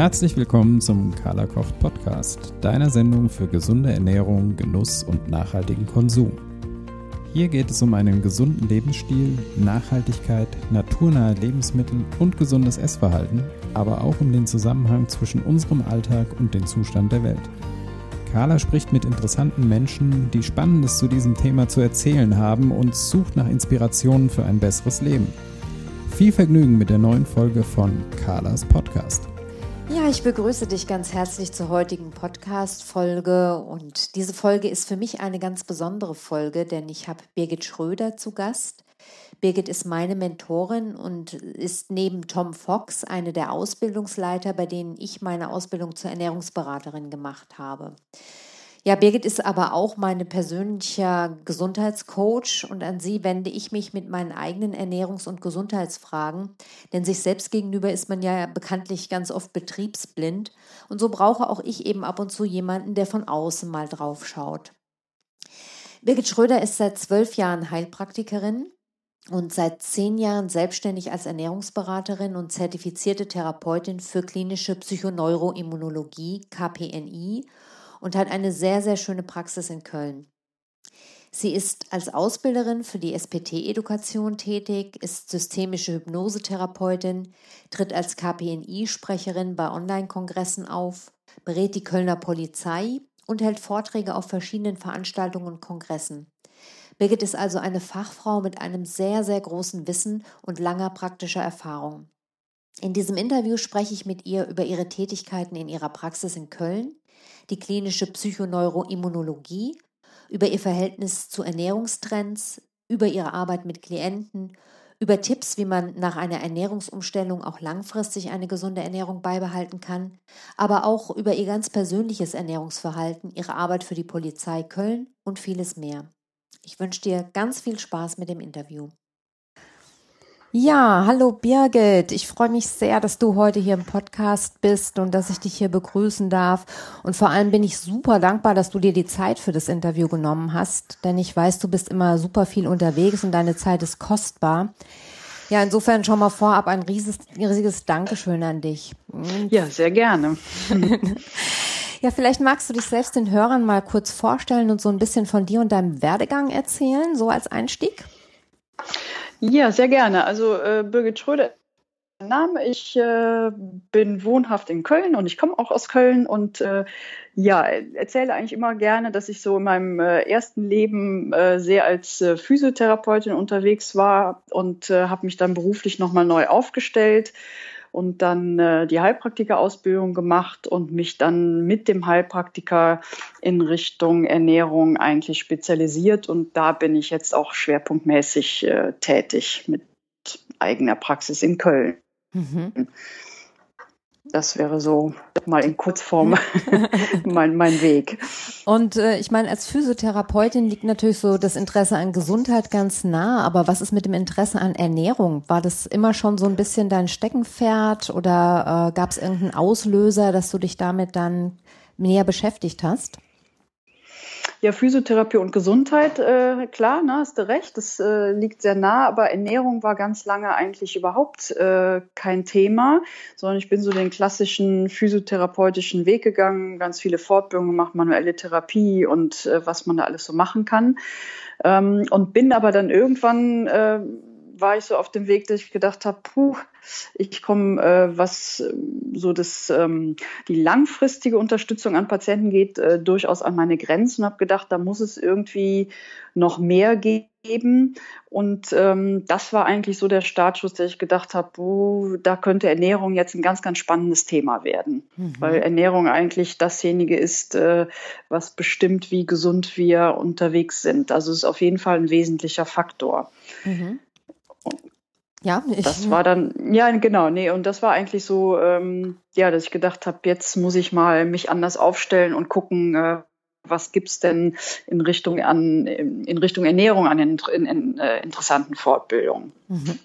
Herzlich willkommen zum Carla Kocht Podcast, deiner Sendung für gesunde Ernährung, Genuss und nachhaltigen Konsum. Hier geht es um einen gesunden Lebensstil, Nachhaltigkeit, naturnahe Lebensmittel und gesundes Essverhalten, aber auch um den Zusammenhang zwischen unserem Alltag und dem Zustand der Welt. Carla spricht mit interessanten Menschen, die Spannendes zu diesem Thema zu erzählen haben und sucht nach Inspirationen für ein besseres Leben. Viel Vergnügen mit der neuen Folge von Carlas Podcast. Ja, ich begrüße dich ganz herzlich zur heutigen Podcast-Folge. Und diese Folge ist für mich eine ganz besondere Folge, denn ich habe Birgit Schröder zu Gast. Birgit ist meine Mentorin und ist neben Tom Fox eine der Ausbildungsleiter, bei denen ich meine Ausbildung zur Ernährungsberaterin gemacht habe. Ja, Birgit ist aber auch meine persönlicher Gesundheitscoach und an sie wende ich mich mit meinen eigenen Ernährungs- und Gesundheitsfragen, denn sich selbst gegenüber ist man ja bekanntlich ganz oft betriebsblind. Und so brauche auch ich eben ab und zu jemanden, der von außen mal drauf schaut. Birgit Schröder ist seit zwölf Jahren Heilpraktikerin und seit zehn Jahren selbstständig als Ernährungsberaterin und zertifizierte Therapeutin für klinische Psychoneuroimmunologie, KPNI und hat eine sehr, sehr schöne Praxis in Köln. Sie ist als Ausbilderin für die SPT-Edukation tätig, ist systemische Hypnosetherapeutin, tritt als KPNI-Sprecherin bei Online-Kongressen auf, berät die Kölner Polizei und hält Vorträge auf verschiedenen Veranstaltungen und Kongressen. Birgit ist also eine Fachfrau mit einem sehr, sehr großen Wissen und langer praktischer Erfahrung. In diesem Interview spreche ich mit ihr über ihre Tätigkeiten in ihrer Praxis in Köln, die klinische Psychoneuroimmunologie, über ihr Verhältnis zu Ernährungstrends, über ihre Arbeit mit Klienten, über Tipps, wie man nach einer Ernährungsumstellung auch langfristig eine gesunde Ernährung beibehalten kann, aber auch über ihr ganz persönliches Ernährungsverhalten, ihre Arbeit für die Polizei Köln und vieles mehr. Ich wünsche dir ganz viel Spaß mit dem Interview. Ja, hallo Birgit. Ich freue mich sehr, dass du heute hier im Podcast bist und dass ich dich hier begrüßen darf. Und vor allem bin ich super dankbar, dass du dir die Zeit für das Interview genommen hast, denn ich weiß, du bist immer super viel unterwegs und deine Zeit ist kostbar. Ja, insofern schon mal vorab ein riesiges, riesiges Dankeschön an dich. Und ja, sehr gerne. ja, vielleicht magst du dich selbst den Hörern mal kurz vorstellen und so ein bisschen von dir und deinem Werdegang erzählen, so als Einstieg. Ja, sehr gerne. Also äh, Birgit Schröder Name. Ich äh, bin wohnhaft in Köln und ich komme auch aus Köln und äh, ja, erzähle eigentlich immer gerne, dass ich so in meinem äh, ersten Leben äh, sehr als äh, Physiotherapeutin unterwegs war und äh, habe mich dann beruflich nochmal neu aufgestellt und dann äh, die Heilpraktikerausbildung gemacht und mich dann mit dem Heilpraktiker in Richtung Ernährung eigentlich spezialisiert. Und da bin ich jetzt auch schwerpunktmäßig äh, tätig mit eigener Praxis in Köln. Mhm. Das wäre so mal in Kurzform mein, mein Weg. Und äh, ich meine, als Physiotherapeutin liegt natürlich so das Interesse an Gesundheit ganz nah, aber was ist mit dem Interesse an Ernährung? War das immer schon so ein bisschen dein Steckenpferd oder äh, gab es irgendeinen Auslöser, dass du dich damit dann näher beschäftigt hast? Ja, Physiotherapie und Gesundheit, äh, klar, ne, hast du recht, das äh, liegt sehr nah, aber Ernährung war ganz lange eigentlich überhaupt äh, kein Thema, sondern ich bin so den klassischen physiotherapeutischen Weg gegangen, ganz viele Fortbildungen gemacht, manuelle Therapie und äh, was man da alles so machen kann. Ähm, und bin aber dann irgendwann äh, war ich so auf dem Weg, dass ich gedacht habe, puh, ich komme, äh, was äh, so das, ähm, die langfristige Unterstützung an Patienten geht, äh, durchaus an meine Grenzen und habe gedacht, da muss es irgendwie noch mehr geben. Und ähm, das war eigentlich so der Startschuss, der ich gedacht habe, oh, da könnte Ernährung jetzt ein ganz, ganz spannendes Thema werden. Mhm. Weil Ernährung eigentlich dasjenige ist, äh, was bestimmt, wie gesund wir unterwegs sind. Also es ist auf jeden Fall ein wesentlicher Faktor. Mhm. Ja, ich, das war dann, ja, genau, nee, und das war eigentlich so, ähm, ja, dass ich gedacht habe, jetzt muss ich mal mich anders aufstellen und gucken, äh, was gibt's denn in Richtung an, in Richtung Ernährung an in, in, in äh, interessanten Fortbildungen. Mhm.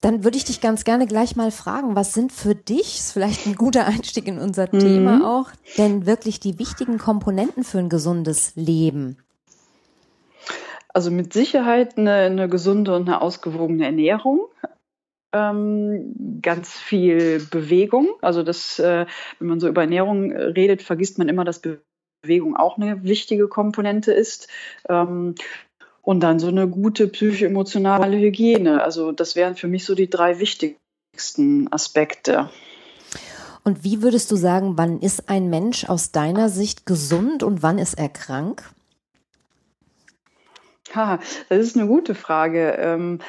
Dann würde ich dich ganz gerne gleich mal fragen, was sind für dich, ist vielleicht ein guter Einstieg in unser mhm. Thema auch, denn wirklich die wichtigen Komponenten für ein gesundes Leben? Also mit Sicherheit eine, eine gesunde und eine ausgewogene Ernährung. ähm, ganz viel Bewegung. Also das, äh, wenn man so über Ernährung redet, vergisst man immer, dass Bewegung auch eine wichtige Komponente ist. Ähm, und dann so eine gute psychoemotionale Hygiene. Also das wären für mich so die drei wichtigsten Aspekte. Und wie würdest du sagen, wann ist ein Mensch aus deiner Sicht gesund und wann ist er krank? Ha, das ist eine gute Frage. Ähm,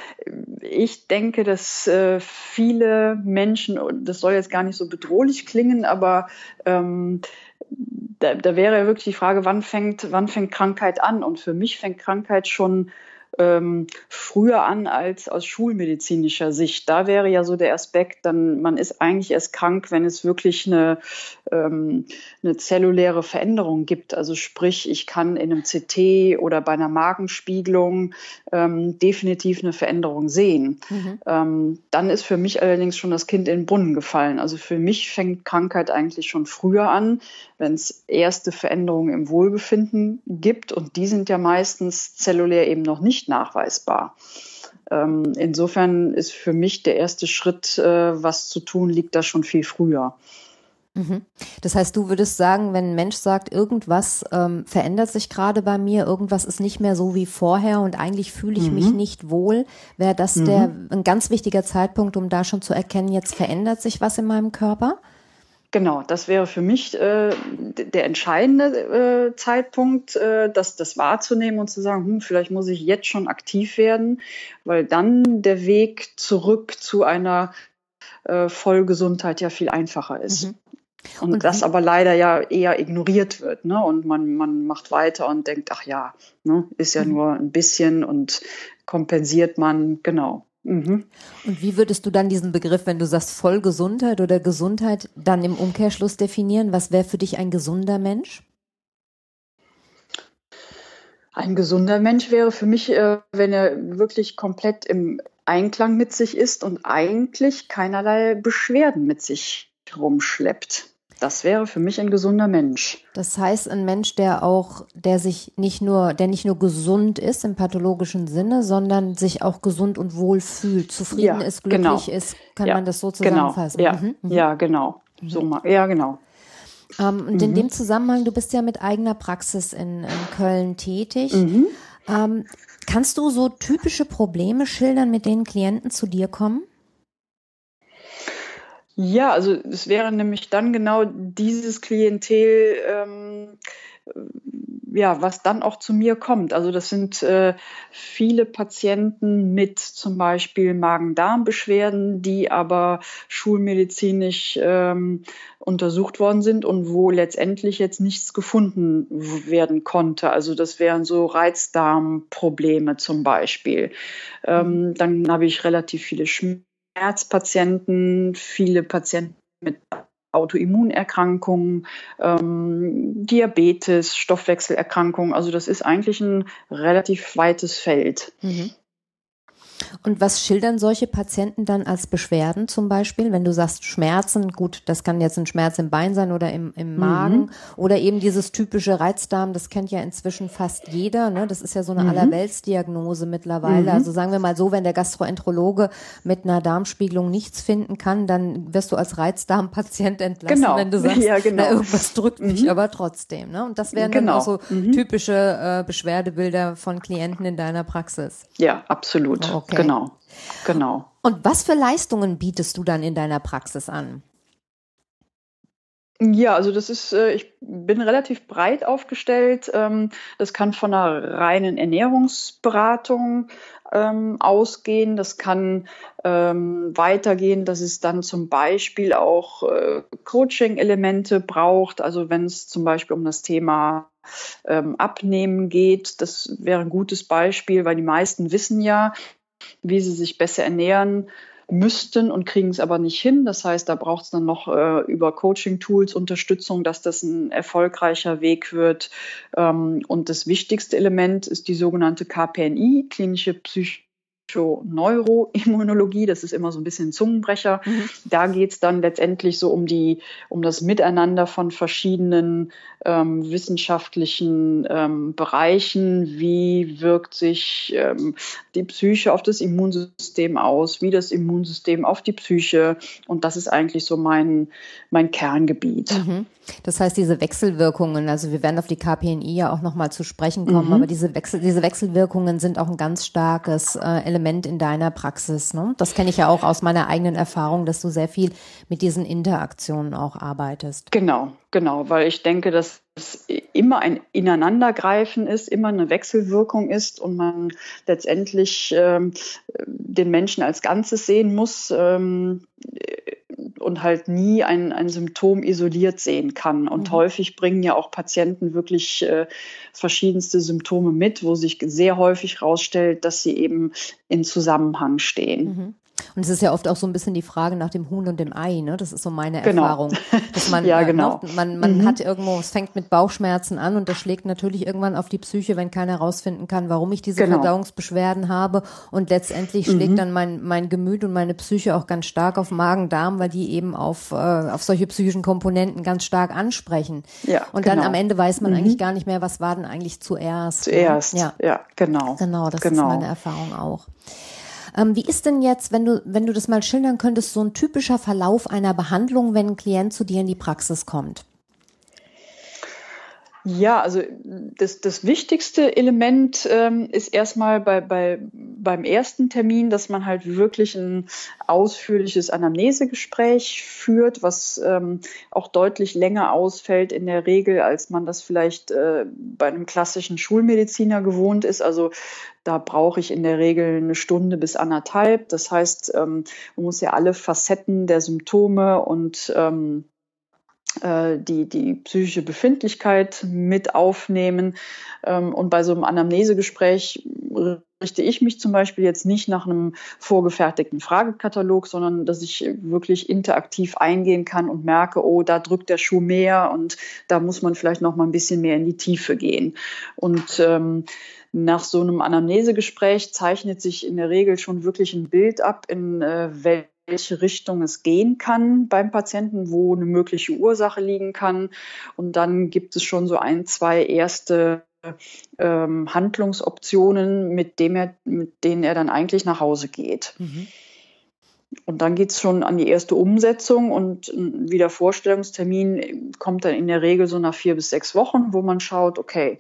ich denke, dass äh, viele Menschen, das soll jetzt gar nicht so bedrohlich klingen, aber ähm, da, da wäre wirklich die Frage, wann fängt, wann fängt Krankheit an? Und für mich fängt Krankheit schon ähm, früher an als aus schulmedizinischer Sicht. Da wäre ja so der Aspekt, dann man ist eigentlich erst krank, wenn es wirklich eine, ähm, eine zelluläre Veränderung gibt. Also sprich, ich kann in einem CT oder bei einer Magenspiegelung ähm, definitiv eine Veränderung sehen. Mhm. Ähm, dann ist für mich allerdings schon das Kind in den Brunnen gefallen. Also für mich fängt Krankheit eigentlich schon früher an, wenn es erste Veränderungen im Wohlbefinden gibt. Und die sind ja meistens zellulär eben noch nicht nachweisbar. Ähm, insofern ist für mich der erste Schritt, äh, was zu tun, liegt da schon viel früher. Mhm. Das heißt, du würdest sagen, wenn ein Mensch sagt, irgendwas ähm, verändert sich gerade bei mir, irgendwas ist nicht mehr so wie vorher und eigentlich fühle ich mhm. mich nicht wohl, wäre das mhm. der ein ganz wichtiger Zeitpunkt, um da schon zu erkennen, jetzt verändert sich was in meinem Körper? Genau, das wäre für mich äh, der entscheidende äh, Zeitpunkt, äh, das, das wahrzunehmen und zu sagen, hm, vielleicht muss ich jetzt schon aktiv werden, weil dann der Weg zurück zu einer äh, Vollgesundheit ja viel einfacher ist. Mhm. Und, und, das aber leider ja eher ignoriert wird. Ne? Und man, man macht weiter und denkt, ach ja, ne, ist ja mhm. nur ein bisschen und kompensiert man, genau. Mhm. Und wie würdest du dann diesen Begriff, wenn du sagst Vollgesundheit oder Gesundheit, dann im Umkehrschluss definieren? Was wäre für dich ein gesunder Mensch? Ein gesunder Mensch wäre für mich, äh, wenn er wirklich komplett im Einklang mit sich ist und eigentlich keinerlei Beschwerden mit sich rumschleppt. Das wäre für mich ein gesunder Mensch. Das heißt, ein Mensch, der auch, der sich nicht nur, der nicht nur gesund ist im pathologischen Sinne, sondern sich auch gesund und wohl fühlt, zufrieden ja, ist, glücklich genau. ist, kann ja, man das so genau. zusammenfassen? Genau. Ja, mhm, mhm. ja genau. So mal, ja, genau. Ähm, und in mhm. dem Zusammenhang, du bist ja mit eigener Praxis in, in Köln tätig. Mhm. Ähm, kannst du so typische Probleme schildern, mit denen Klienten zu dir kommen? Ja, also es wäre nämlich dann genau dieses Klientel, ähm, ja, was dann auch zu mir kommt. Also das sind äh, viele Patienten mit zum Beispiel Magen-Darm-Beschwerden, die aber schulmedizinisch ähm, untersucht worden sind und wo letztendlich jetzt nichts gefunden werden konnte. Also das wären so Reizdarmprobleme zum Beispiel. Ähm, dann habe ich relativ viele Schmerzen Herzpatienten, viele Patienten mit Autoimmunerkrankungen, ähm, Diabetes, Stoffwechselerkrankungen. Also das ist eigentlich ein relativ weites Feld. Mhm. Und was schildern solche Patienten dann als Beschwerden zum Beispiel? Wenn du sagst Schmerzen, gut, das kann jetzt ein Schmerz im Bein sein oder im, im Magen mhm. oder eben dieses typische Reizdarm, das kennt ja inzwischen fast jeder. Ne? Das ist ja so eine mhm. Allerweltsdiagnose mittlerweile. Mhm. Also sagen wir mal so, wenn der Gastroenterologe mit einer Darmspiegelung nichts finden kann, dann wirst du als Reizdarmpatient entlassen, genau. wenn du sagst, ja, genau. na, irgendwas drückt mich mhm. aber trotzdem. Ne? Und das wären genau. dann auch so mhm. typische äh, Beschwerdebilder von Klienten in deiner Praxis. Ja, absolut. Okay. Genau, genau. Und was für Leistungen bietest du dann in deiner Praxis an? Ja, also das ist, äh, ich bin relativ breit aufgestellt. Ähm, das kann von einer reinen Ernährungsberatung ähm, ausgehen. Das kann ähm, weitergehen, dass es dann zum Beispiel auch äh, Coaching-Elemente braucht. Also wenn es zum Beispiel um das Thema Abnehmen geht, das wäre ein gutes Beispiel, weil die meisten wissen ja, wie sie sich besser ernähren müssten und kriegen es aber nicht hin. Das heißt, da braucht es dann noch äh, über Coaching-Tools Unterstützung, dass das ein erfolgreicher Weg wird. Ähm, und das wichtigste Element ist die sogenannte KPNI, klinische Psych Psychoneuroimmunologie, das ist immer so ein bisschen Zungenbrecher. Mhm. Da geht es dann letztendlich so um die, um das Miteinander von verschiedenen ähm, wissenschaftlichen ähm, Bereichen. Wie wirkt sich ähm, die Psyche auf das Immunsystem aus? Wie das Immunsystem auf die Psyche? Und das ist eigentlich so mein, mein Kerngebiet. Mhm. Das heißt, diese Wechselwirkungen, also wir werden auf die KPNI ja auch nochmal zu sprechen kommen, mhm. aber diese, Wechsel, diese Wechselwirkungen sind auch ein ganz starkes äh, Element in deiner Praxis. Ne? Das kenne ich ja auch aus meiner eigenen Erfahrung, dass du sehr viel mit diesen Interaktionen auch arbeitest. Genau, genau, weil ich denke, dass es immer ein Ineinandergreifen ist, immer eine Wechselwirkung ist und man letztendlich ähm, den Menschen als Ganzes sehen muss. Ähm, und halt nie ein, ein Symptom isoliert sehen kann. Und mhm. häufig bringen ja auch Patienten wirklich äh, verschiedenste Symptome mit, wo sich sehr häufig herausstellt, dass sie eben in Zusammenhang stehen. Mhm. Und es ist ja oft auch so ein bisschen die Frage nach dem Huhn und dem Ei, ne? Das ist so meine genau. Erfahrung. Dass man, ja, äh, genau. Äh, man, man mhm. hat irgendwo, es fängt mit Bauchschmerzen an und das schlägt natürlich irgendwann auf die Psyche, wenn keiner herausfinden kann, warum ich diese genau. Verdauungsbeschwerden habe. Und letztendlich mhm. schlägt dann mein, mein Gemüt und meine Psyche auch ganz stark auf Magen-Darm, weil die eben auf, äh, auf solche psychischen Komponenten ganz stark ansprechen. Ja, und genau. dann am Ende weiß man mhm. eigentlich gar nicht mehr, was war denn eigentlich zuerst. Ne? Zuerst, ne? ja. ja, genau. Genau, das genau. ist meine Erfahrung auch. Ähm, wie ist denn jetzt, wenn du, wenn du das mal schildern könntest, so ein typischer Verlauf einer Behandlung, wenn ein Klient zu dir in die Praxis kommt? Ja, also das, das wichtigste Element ähm, ist erstmal bei, bei, beim ersten Termin, dass man halt wirklich ein ausführliches Anamnesegespräch führt, was ähm, auch deutlich länger ausfällt in der Regel, als man das vielleicht äh, bei einem klassischen Schulmediziner gewohnt ist. Also da brauche ich in der Regel eine Stunde bis anderthalb. Das heißt, ähm, man muss ja alle Facetten der Symptome und ähm, äh, die, die psychische Befindlichkeit mit aufnehmen. Ähm, und bei so einem Anamnesegespräch richte ich mich zum Beispiel jetzt nicht nach einem vorgefertigten Fragekatalog, sondern dass ich wirklich interaktiv eingehen kann und merke, oh, da drückt der Schuh mehr und da muss man vielleicht noch mal ein bisschen mehr in die Tiefe gehen. Und ähm, nach so einem Anamnesegespräch zeichnet sich in der Regel schon wirklich ein Bild ab, in äh, welchem welche Richtung es gehen kann beim Patienten, wo eine mögliche Ursache liegen kann. Und dann gibt es schon so ein, zwei erste ähm, Handlungsoptionen, mit, dem er, mit denen er dann eigentlich nach Hause geht. Mhm. Und dann geht es schon an die erste Umsetzung und ein Wiedervorstellungstermin kommt dann in der Regel so nach vier bis sechs Wochen, wo man schaut, okay,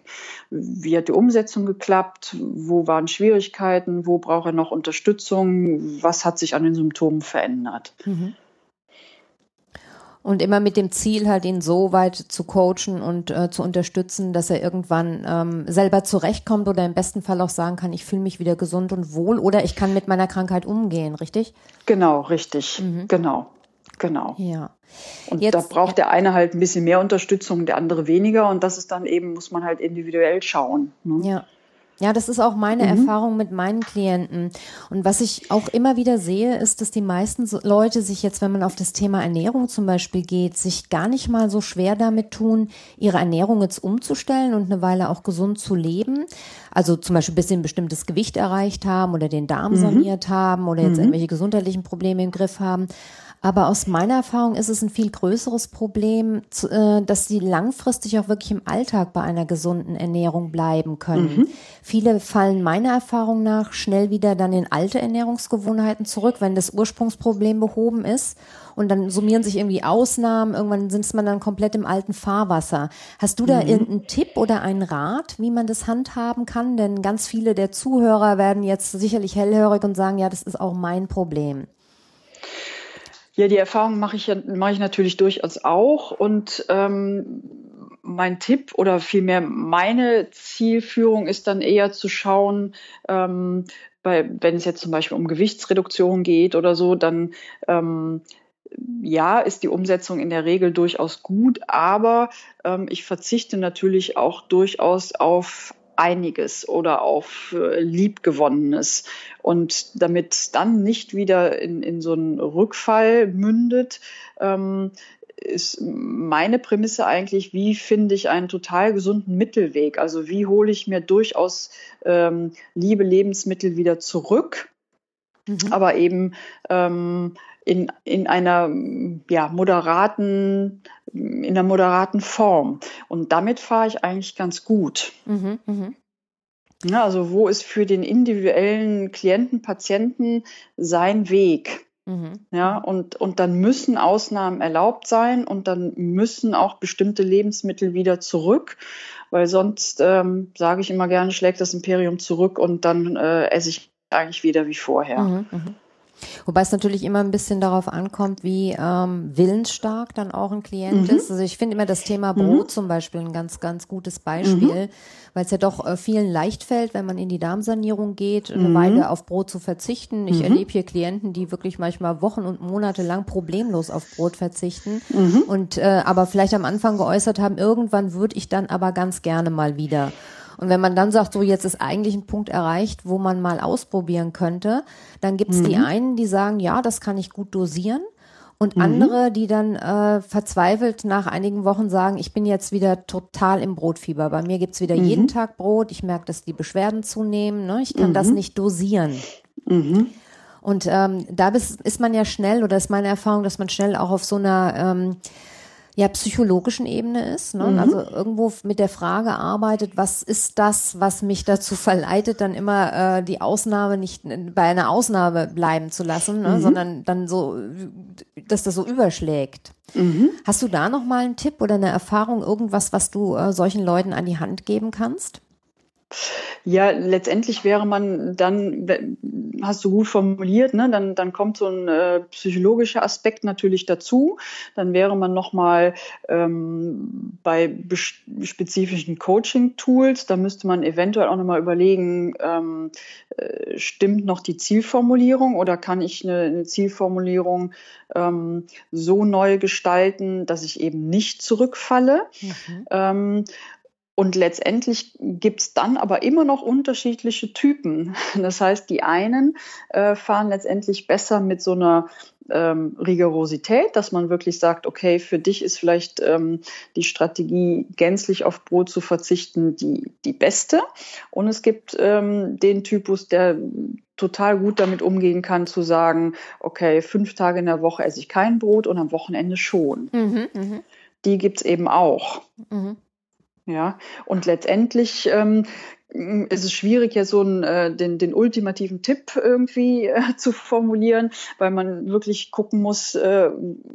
wie hat die Umsetzung geklappt, wo waren Schwierigkeiten, wo braucht er noch Unterstützung, was hat sich an den Symptomen verändert. Mhm. Und immer mit dem Ziel, halt ihn so weit zu coachen und äh, zu unterstützen, dass er irgendwann ähm, selber zurechtkommt oder im besten Fall auch sagen kann, ich fühle mich wieder gesund und wohl oder ich kann mit meiner Krankheit umgehen, richtig? Genau, richtig. Mhm. Genau. Genau. Ja. Und Jetzt, da braucht der eine halt ein bisschen mehr Unterstützung, der andere weniger. Und das ist dann eben, muss man halt individuell schauen. Ne? Ja. Ja, das ist auch meine mhm. Erfahrung mit meinen Klienten. Und was ich auch immer wieder sehe, ist, dass die meisten Leute sich jetzt, wenn man auf das Thema Ernährung zum Beispiel geht, sich gar nicht mal so schwer damit tun, ihre Ernährung jetzt umzustellen und eine Weile auch gesund zu leben. Also zum Beispiel bis sie ein bestimmtes Gewicht erreicht haben oder den Darm mhm. saniert haben oder jetzt mhm. irgendwelche gesundheitlichen Probleme im Griff haben. Aber aus meiner Erfahrung ist es ein viel größeres Problem, äh, dass sie langfristig auch wirklich im Alltag bei einer gesunden Ernährung bleiben können. Mhm. Viele fallen meiner Erfahrung nach schnell wieder dann in alte Ernährungsgewohnheiten zurück, wenn das Ursprungsproblem behoben ist. Und dann summieren sich irgendwie Ausnahmen. Irgendwann sind man dann komplett im alten Fahrwasser. Hast du da mhm. irgendeinen Tipp oder einen Rat, wie man das handhaben kann? Denn ganz viele der Zuhörer werden jetzt sicherlich hellhörig und sagen, ja, das ist auch mein Problem. Ja, die Erfahrung mache ich, mache ich natürlich durchaus auch. Und ähm, mein Tipp oder vielmehr meine Zielführung ist dann eher zu schauen, ähm, bei, wenn es jetzt zum Beispiel um Gewichtsreduktion geht oder so, dann ähm, ja, ist die Umsetzung in der Regel durchaus gut, aber ähm, ich verzichte natürlich auch durchaus auf einiges oder auf äh, Liebgewonnenes. Und damit dann nicht wieder in, in so einen Rückfall mündet, ähm, ist meine Prämisse eigentlich, wie finde ich einen total gesunden Mittelweg? Also wie hole ich mir durchaus ähm, liebe Lebensmittel wieder zurück? mhm. aber eben ähm, in, in einer ja, moderaten, in einer moderaten Form. Und damit fahre ich eigentlich ganz gut. Mhm, mh. Ja, also wo ist für den individuellen Klienten, Patienten sein Weg? Mhm. Ja, und, und dann müssen Ausnahmen erlaubt sein und dann müssen auch bestimmte Lebensmittel wieder zurück, weil sonst, ähm, sage ich immer gerne, schlägt das Imperium zurück und dann äh, esse ich eigentlich wieder wie vorher. Mhm, mh. Wobei es natürlich immer ein bisschen darauf ankommt, wie ähm, willensstark dann auch ein Klient mhm. ist. Also ich finde immer das Thema mhm. Brot mhm. zum Beispiel ein ganz, ganz gutes Beispiel, mhm. weil es ja doch äh, vielen leicht fällt, wenn man in die Darmsanierung geht, eine mhm. Weile auf Brot zu verzichten. Ich mhm. erlebe hier Klienten, die wirklich manchmal Wochen und Monate lang problemlos auf Brot verzichten und äh, aber vielleicht am Anfang geäußert haben, irgendwann würde ich dann aber ganz gerne mal wieder. Und wenn man dann sagt, so jetzt ist eigentlich ein Punkt erreicht, wo man mal ausprobieren könnte, dann gibt es mhm. die einen, die sagen, ja, das kann ich gut dosieren. Und mhm. andere, die dann äh, verzweifelt nach einigen Wochen sagen, ich bin jetzt wieder total im Brotfieber. Bei mir gibt's wieder mhm. jeden Tag Brot. Ich merke, dass die Beschwerden zunehmen. Ne? Ich kann das mhm. nicht dosieren. Mhm. Und ähm, da ist, ist man ja schnell, oder ist meine Erfahrung, dass man schnell auch auf so einer ähm, ja psychologischen Ebene ist. Ne? Mhm. Also irgendwo mit der Frage arbeitet, was ist das, was mich dazu verleitet, dann immer äh, die Ausnahme nicht bei einer Ausnahme bleiben zu lassen, ne? Mhm. sondern dann so, dass das so überschlägt. Mhm. Hast du da noch mal einen Tipp oder eine Erfahrung, irgendwas, was du äh, solchen Leuten an die Hand geben kannst? Ja, letztendlich wäre man dann, hast du gut formuliert, ne, dann, dann kommt so ein äh, psychologischer Aspekt natürlich dazu. Dann wäre man nochmal ähm, bei spezifischen Coaching-Tools, da müsste man eventuell auch nochmal überlegen, ähm, äh, stimmt noch die Zielformulierung oder kann ich eine, eine Zielformulierung ähm, so neu gestalten, dass ich eben nicht zurückfalle. Mhm. Und letztendlich gibt's dann aber immer noch unterschiedliche Typen. Das heißt, die einen äh, fahren letztendlich besser mit so einer ähm, Rigorosität, dass man wirklich sagt, okay, für dich ist vielleicht ähm, die Strategie, gänzlich auf Brot zu verzichten, die, die beste. Und es gibt ähm, den Typus, der total gut damit umgehen kann, zu sagen, okay, fünf Tage in der Woche esse ich kein Brot und am Wochenende schon. Mhm, mh. Die gibt's eben auch. Mhm. Ja, und letztendlich ähm, ist es schwierig, ja so einen, äh, den, den ultimativen Tipp irgendwie äh, zu formulieren, weil man wirklich gucken muss, äh,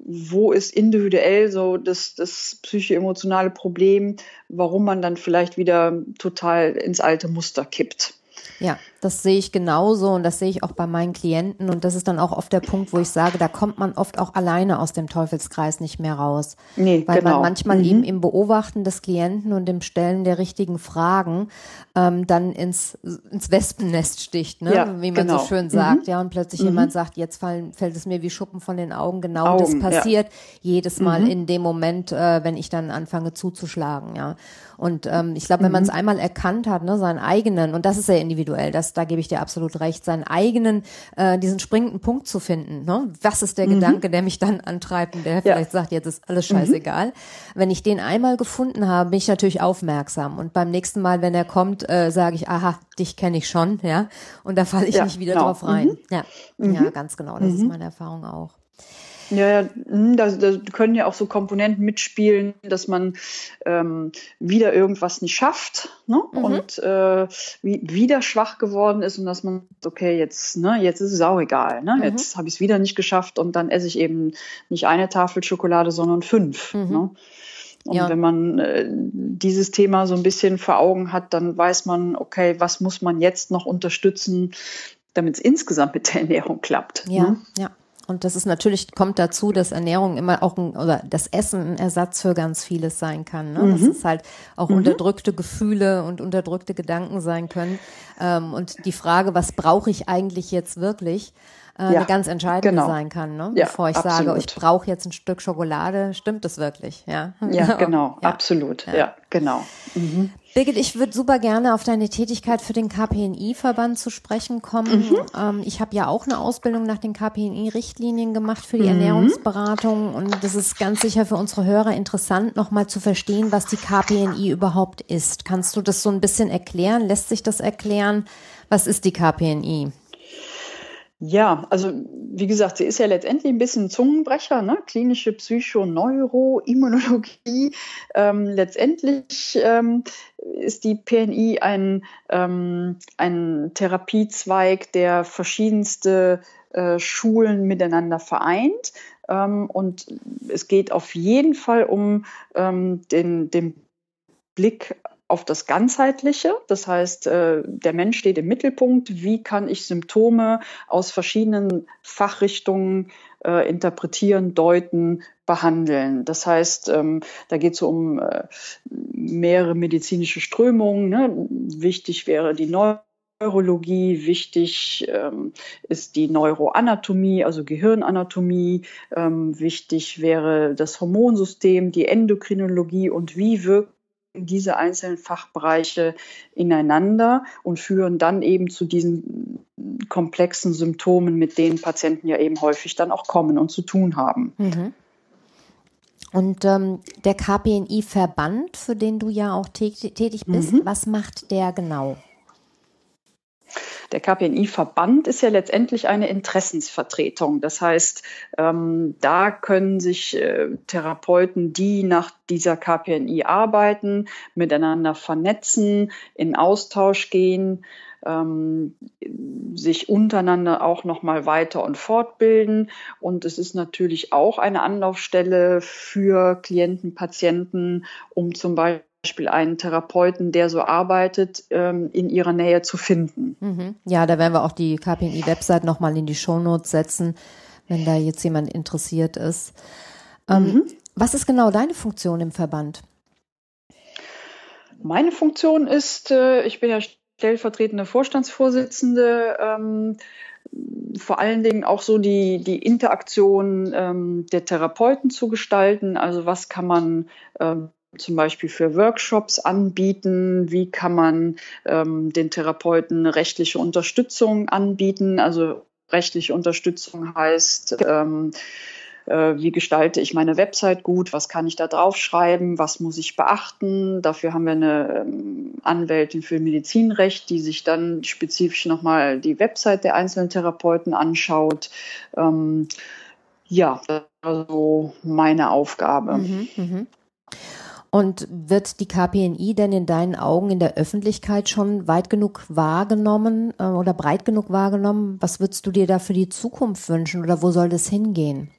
wo ist individuell so das, das psychoemotionale Problem, warum man dann vielleicht wieder total ins alte Muster kippt. Ja, das sehe ich genauso und das sehe ich auch bei meinen Klienten und das ist dann auch oft der Punkt, wo ich sage, da kommt man oft auch alleine aus dem Teufelskreis nicht mehr raus. Nee, weil genau. man manchmal mhm. eben im Beobachten des Klienten und im Stellen der richtigen Fragen ähm, dann ins, ins Wespennest sticht, ne? Ja, wie man genau. so schön sagt. Mhm. Ja, und plötzlich mhm. jemand sagt, jetzt fallen, fällt es mir wie Schuppen von den Augen. Genau Augen, das passiert ja. jedes Mal mhm. in dem Moment, äh, wenn ich dann anfange zuzuschlagen, ja. Und ähm, ich glaube, wenn man es mhm. einmal erkannt hat, ne, seinen eigenen, und das ist sehr individuell, das, da gebe ich dir absolut recht, seinen eigenen, äh, diesen springenden Punkt zu finden. Ne? Was ist der mhm. Gedanke, der mich dann antreibt und der ja. vielleicht sagt, jetzt ist alles mhm. scheißegal. Mhm. Wenn ich den einmal gefunden habe, bin ich natürlich aufmerksam. Und beim nächsten Mal, wenn er kommt, äh, sage ich, aha, dich kenne ich schon, ja. Und da falle ich ja, nicht wieder genau. drauf rein. Mhm. Ja. ja, ganz genau. Das ist meine Erfahrung auch. Ja, ja, hm, da, da können ja auch so Komponenten mitspielen, dass man ähm, wieder irgendwas nicht schafft ne? Mhm. und äh, wie, wieder schwach geworden ist und dass man, okay, jetzt, ne, jetzt ist es auch egal. Ne? Mhm. Jetzt habe ich es wieder nicht geschafft und dann esse ich eben nicht eine Tafel Schokolade, sondern fünf. Mhm. Ne? Und ja. wenn man äh, dieses Thema so ein bisschen vor Augen hat, dann weiß man, okay, was muss man jetzt noch unterstützen, damit es insgesamt mit der Ernährung klappt. Ja, ne? ja. Und das ist natürlich, kommt dazu, dass Ernährung immer auch ein, oder das Essen ein Ersatz für ganz vieles sein kann. Ne? Mhm. Dass es halt auch mhm. unterdrückte Gefühle und unterdrückte Gedanken sein können. Ähm, und die Frage, was brauche ich eigentlich jetzt wirklich? Äh, ja, eine ganz entscheidende genau. sein kann, ne? Ja, bevor ich absolut. sage, ich brauche jetzt ein Stück Schokolade, stimmt das wirklich, ja? Ja, genau, ja. absolut, ja, genau. Mhm. Birgit, ich würde super gerne auf deine Tätigkeit für den KPNI-Verband zu sprechen kommen. Mhm. Ähm, ich habe ja auch eine Ausbildung nach den KPNI-Richtlinien gemacht für die mhm. Ernährungsberatung und das ist ganz sicher für unsere Hörer interessant, nochmal zu verstehen, was die KPNI überhaupt ist. Kannst du das so ein bisschen erklären? Lässt sich das erklären? Was ist die KPNI? Ja, also wie gesagt, sie ist ja letztendlich ein bisschen Zungenbrecher, ne? klinische Psychoneuroimmunologie. Ähm, letztendlich ähm, ist die PNI ein, ähm, ein Therapiezweig, der verschiedenste äh, Schulen miteinander vereint. Ähm, und es geht auf jeden Fall um ähm, den, den Blick auf das Ganzheitliche. Das heißt, äh, der Mensch steht im Mittelpunkt. Wie kann ich Symptome aus verschiedenen Fachrichtungen äh, interpretieren, deuten, behandeln? Das heißt, ähm, da geht es um äh, mehrere medizinische Strömungen. Ne? Wichtig wäre die Neurologie, wichtig ähm, ist die Neuroanatomie, also Gehirnanatomie, ähm, wichtig wäre das Hormonsystem, die Endokrinologie und wie wirkt diese einzelnen Fachbereiche ineinander und führen dann eben zu diesen komplexen Symptomen, mit denen Patienten ja eben häufig dann auch kommen und zu tun haben. Mhm. Und ähm, der KPNI-Verband, für den du ja auch tätig bist, mhm. was macht der genau? Der KPNI-Verband ist ja letztendlich eine Interessensvertretung. Das heißt, ähm, da können sich äh, Therapeuten, die nach dieser KPNI arbeiten, miteinander vernetzen, in Austausch gehen. Ähm, sich untereinander auch noch mal weiter und fortbilden. Und es ist natürlich auch eine Anlaufstelle für Klienten, Patienten, um zum Beispiel Beispiel einen Therapeuten, der so arbeitet, ähm, in ihrer Nähe zu finden. Mhm. Ja, da werden wir auch die KPNI-Website nochmal in die Shownotes setzen, wenn da jetzt jemand interessiert ist. Ähm, mhm. Was ist genau deine Funktion im Verband? Meine Funktion ist, äh, ich bin ja stellvertretende Vorstandsvorsitzende, ähm, vor allen Dingen auch so die, die Interaktion ähm, der Therapeuten zu gestalten. Also was kann man ähm, zum Beispiel für Workshops anbieten? Wie kann man ähm, den Therapeuten rechtliche Unterstützung anbieten? Also rechtliche Unterstützung heißt, ähm, äh, wie gestalte ich meine Website gut? Was kann ich da draufschreiben? Was muss ich beachten? Dafür haben wir eine ähm, Anwältin für Medizinrecht, die sich dann spezifisch nochmal die Website der einzelnen Therapeuten anschaut. Ähm, ja, also meine Aufgabe. Mhm, mh. Und wird die KPNI denn in deinen Augen in der Öffentlichkeit schon weit genug wahrgenommen äh, oder breit genug wahrgenommen? Was würdest du dir da für die Zukunft wünschen oder wo soll das hingehen?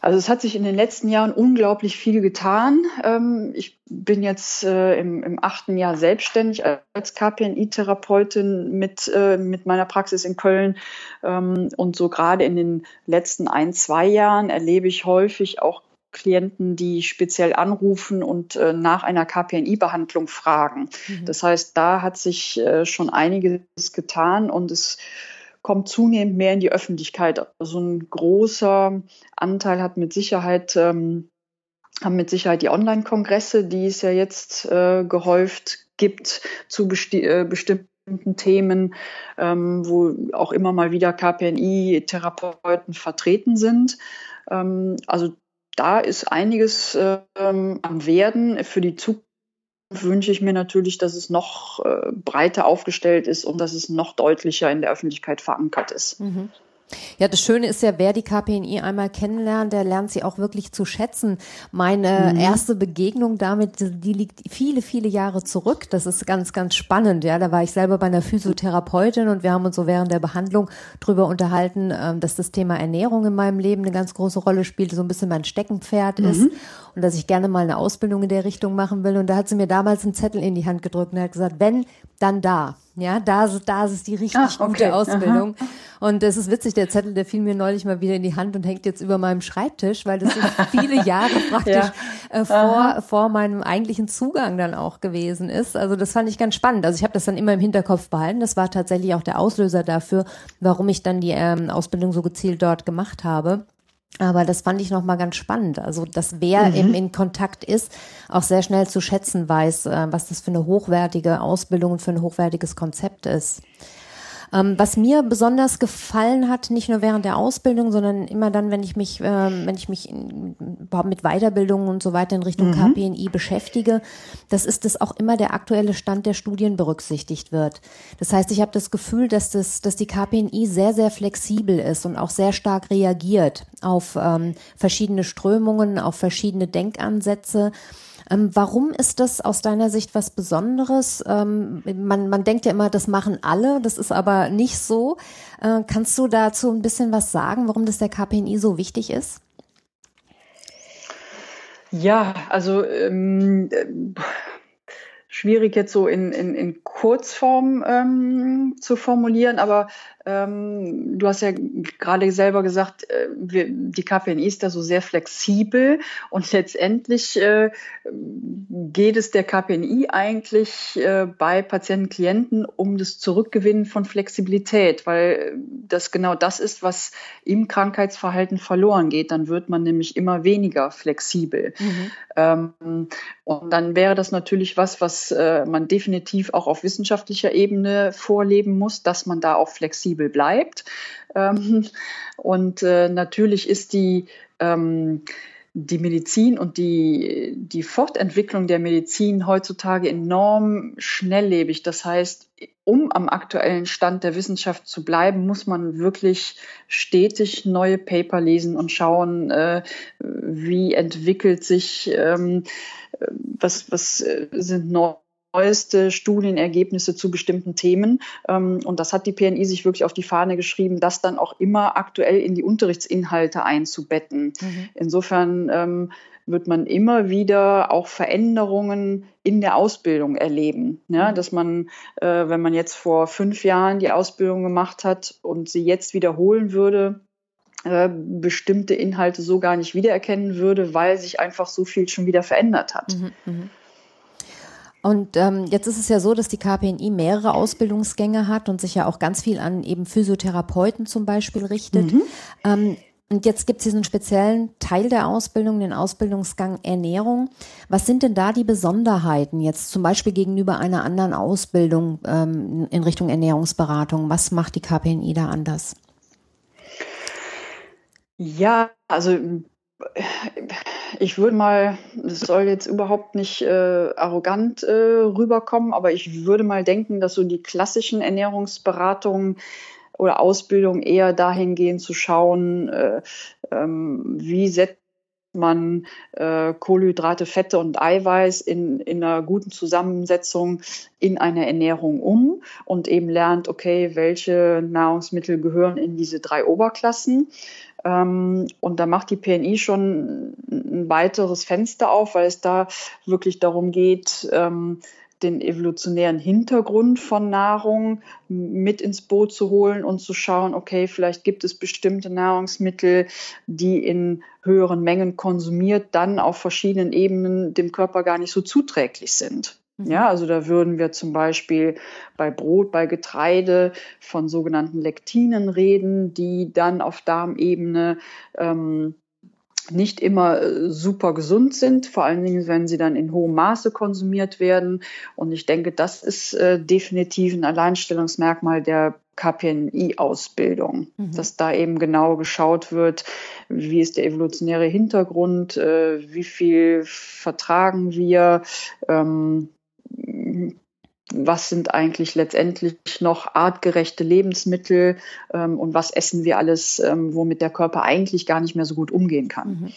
Also es hat sich in den letzten Jahren unglaublich viel getan. Ähm, ich bin jetzt äh, im, im achten Jahr selbstständig als KPNI-Therapeutin mit, äh, mit meiner Praxis in Köln. Ähm, und so gerade in den letzten ein, zwei Jahren erlebe ich häufig auch Klienten, die speziell anrufen und äh, nach einer KPNI-Behandlung fragen. Mhm. Das heißt, da hat sich äh, schon einiges getan und es kommt zunehmend mehr in die Öffentlichkeit. Also ein großer Anteil hat mit Sicherheit ähm, haben mit Sicherheit die Online-Kongresse, die es ja jetzt äh, gehäuft gibt zu besti äh, bestimmten Themen, ähm, wo auch immer mal wieder KPNI-Therapeuten vertreten sind. Ähm, also da ist einiges ähm, am Werden. Für die Zukunft wünsche ich mir natürlich, dass es noch äh, breiter aufgestellt ist und dass es noch deutlicher in der Öffentlichkeit verankert ist. Mhm. Ja, das Schöne ist ja, wer die KPNI einmal kennenlernt, der lernt sie auch wirklich zu schätzen. Meine mhm. erste Begegnung damit, die liegt viele, viele Jahre zurück. Das ist ganz, ganz spannend. Ja, da war ich selber bei einer Physiotherapeutin und wir haben uns so während der Behandlung drüber unterhalten, ähm, dass das Thema Ernährung in meinem Leben eine ganz große Rolle spielt, so ein bisschen mein Steckenpferd mhm. ist und dass ich gerne mal eine Ausbildung in der Richtung machen will. Und da hat sie mir damals einen Zettel in die Hand gedrückt und hat gesagt, wenn, dann da. Ja, da, da ist es die richtig Ach, okay. gute Ausbildung. Aha. Und das ist witzig, der Zettel, der fiel mir neulich mal wieder in die Hand und hängt jetzt über meinem Schreibtisch, weil das viele Jahre praktisch ja. äh, vor, vor meinem eigentlichen Zugang dann auch gewesen ist. Also das fand ich ganz spannend. Also ich habe das dann immer im Hinterkopf behalten. Das war tatsächlich auch der Auslöser dafür, warum ich dann die ähm, Ausbildung so gezielt dort gemacht habe. Aber das fand ich nochmal ganz spannend. Also, dass wer mhm. eben in Kontakt ist, auch sehr schnell zu schätzen weiß, äh, was das für eine hochwertige Ausbildung und für ein hochwertiges Konzept ist. Ähm, was mir besonders gefallen hat, nicht nur während der Ausbildung, sondern immer dann, wenn ich mich, ähm, wenn ich mich in, überhaupt mit Weiterbildung und so weiter in Richtung mhm. KPNI beschäftige, das ist, dass auch immer der aktuelle Stand der Studien berücksichtigt wird. Das heißt, ich habe das Gefühl, dass das, dass die KPNI sehr, sehr flexibel ist und auch sehr stark reagiert auf ähm, verschiedene Strömungen, auf verschiedene Denkansätze. Ähm, warum ist das aus deiner Sicht was Besonderes? Ähm, man, man denkt ja immer, das machen alle, das ist aber nicht so. Äh, kannst du dazu ein bisschen was sagen, warum das der KPNI so wichtig ist? Ja, also ähm, schwierig jetzt so in, in, in Kurzform ähm, zu formulieren, aber ähm, du hast ja gerade selber gesagt, äh, wir, die KPNI ist da so sehr flexibel und letztendlich äh, geht es der KPNI eigentlich äh, bei Patienten, Klienten um das Zurückgewinnen von Flexibilität, weil das genau das ist, was im Krankheitsverhalten verloren geht. Dann wird man nämlich immer weniger flexibel. Mhm. Ähm, und dann wäre das natürlich was, was äh, man definitiv auch auf wissenschaftlicher Ebene vorleben muss, dass man da auch flexibel flexibel bleibt. Ähm, und äh, natürlich ist die, ähm, die Medizin und die, die Fortentwicklung der Medizin heutzutage enorm schnelllebig. Das heißt, um am aktuellen Stand der Wissenschaft zu bleiben, muss man wirklich stetig neue Paper lesen und schauen, äh, wie entwickelt sich, ähm, was, was äh, sind neue neueste Studienergebnisse zu bestimmten Themen. Ähm, und das hat die PNI sich wirklich auf die Fahne geschrieben, das dann auch immer aktuell in die Unterrichtsinhalte einzubetten. Mhm. Insofern ähm, wird man immer wieder auch Veränderungen in der Ausbildung erleben. Ja, mhm. dass man, äh, wenn man jetzt vor fünf Jahren die Ausbildung gemacht hat und sie jetzt wiederholen würde, äh, bestimmte Inhalte so gar nicht wiedererkennen würde, weil sich einfach so viel schon wieder verändert hat. Mhm, mh. Und ähm, jetzt ist es ja so, dass die KPNI mehrere Ausbildungsgänge hat und sich ja auch ganz viel an eben Physiotherapeuten zum Beispiel richtet. Mhm. Ähm, und jetzt gibt es diesen speziellen Teil der Ausbildung, den Ausbildungsgang Ernährung. Was sind denn da die Besonderheiten jetzt zum Beispiel gegenüber einer anderen Ausbildung ähm, in Richtung Ernährungsberatung? Was macht die KPNI da anders? Ja, also ich würde mal, das soll jetzt überhaupt nicht äh, arrogant äh, rüberkommen, aber ich würde mal denken, dass so die klassischen Ernährungsberatungen oder Ausbildung eher dahingehend zu schauen, äh, ähm, wie setzt man äh, Kohlenhydrate, Fette und Eiweiß in, in einer guten Zusammensetzung in eine Ernährung um und eben lernt, okay, welche Nahrungsmittel gehören in diese drei Oberklassen. Ähm, und da macht die PNI schon ein weiteres Fenster auf, weil es da wirklich darum geht, ähm, den evolutionären Hintergrund von Nahrung mit ins Boot zu holen und zu schauen, okay, vielleicht gibt es bestimmte Nahrungsmittel, die in höheren Mengen konsumiert, dann auf verschiedenen Ebenen dem Körper gar nicht so zuträglich sind. Mhm. Ja, also da würden wir zum Beispiel bei Brot, bei Getreide von sogenannten Lektinen reden, die dann auf Darmebene ähm, nicht immer äh, super gesund sind, vor allen Dingen, wenn sie dann in hohem Maße konsumiert werden. Und ich denke, das ist äh, definitiv ein Alleinstellungsmerkmal der KPNI-Ausbildung, mhm. dass da eben genau geschaut wird, wie ist der evolutionäre Hintergrund, äh, wie viel vertragen wir, ähm, was sind eigentlich letztendlich noch artgerechte Lebensmittel ähm, und was essen wir alles, ähm, womit der Körper eigentlich gar nicht mehr so gut umgehen kann. Mhm.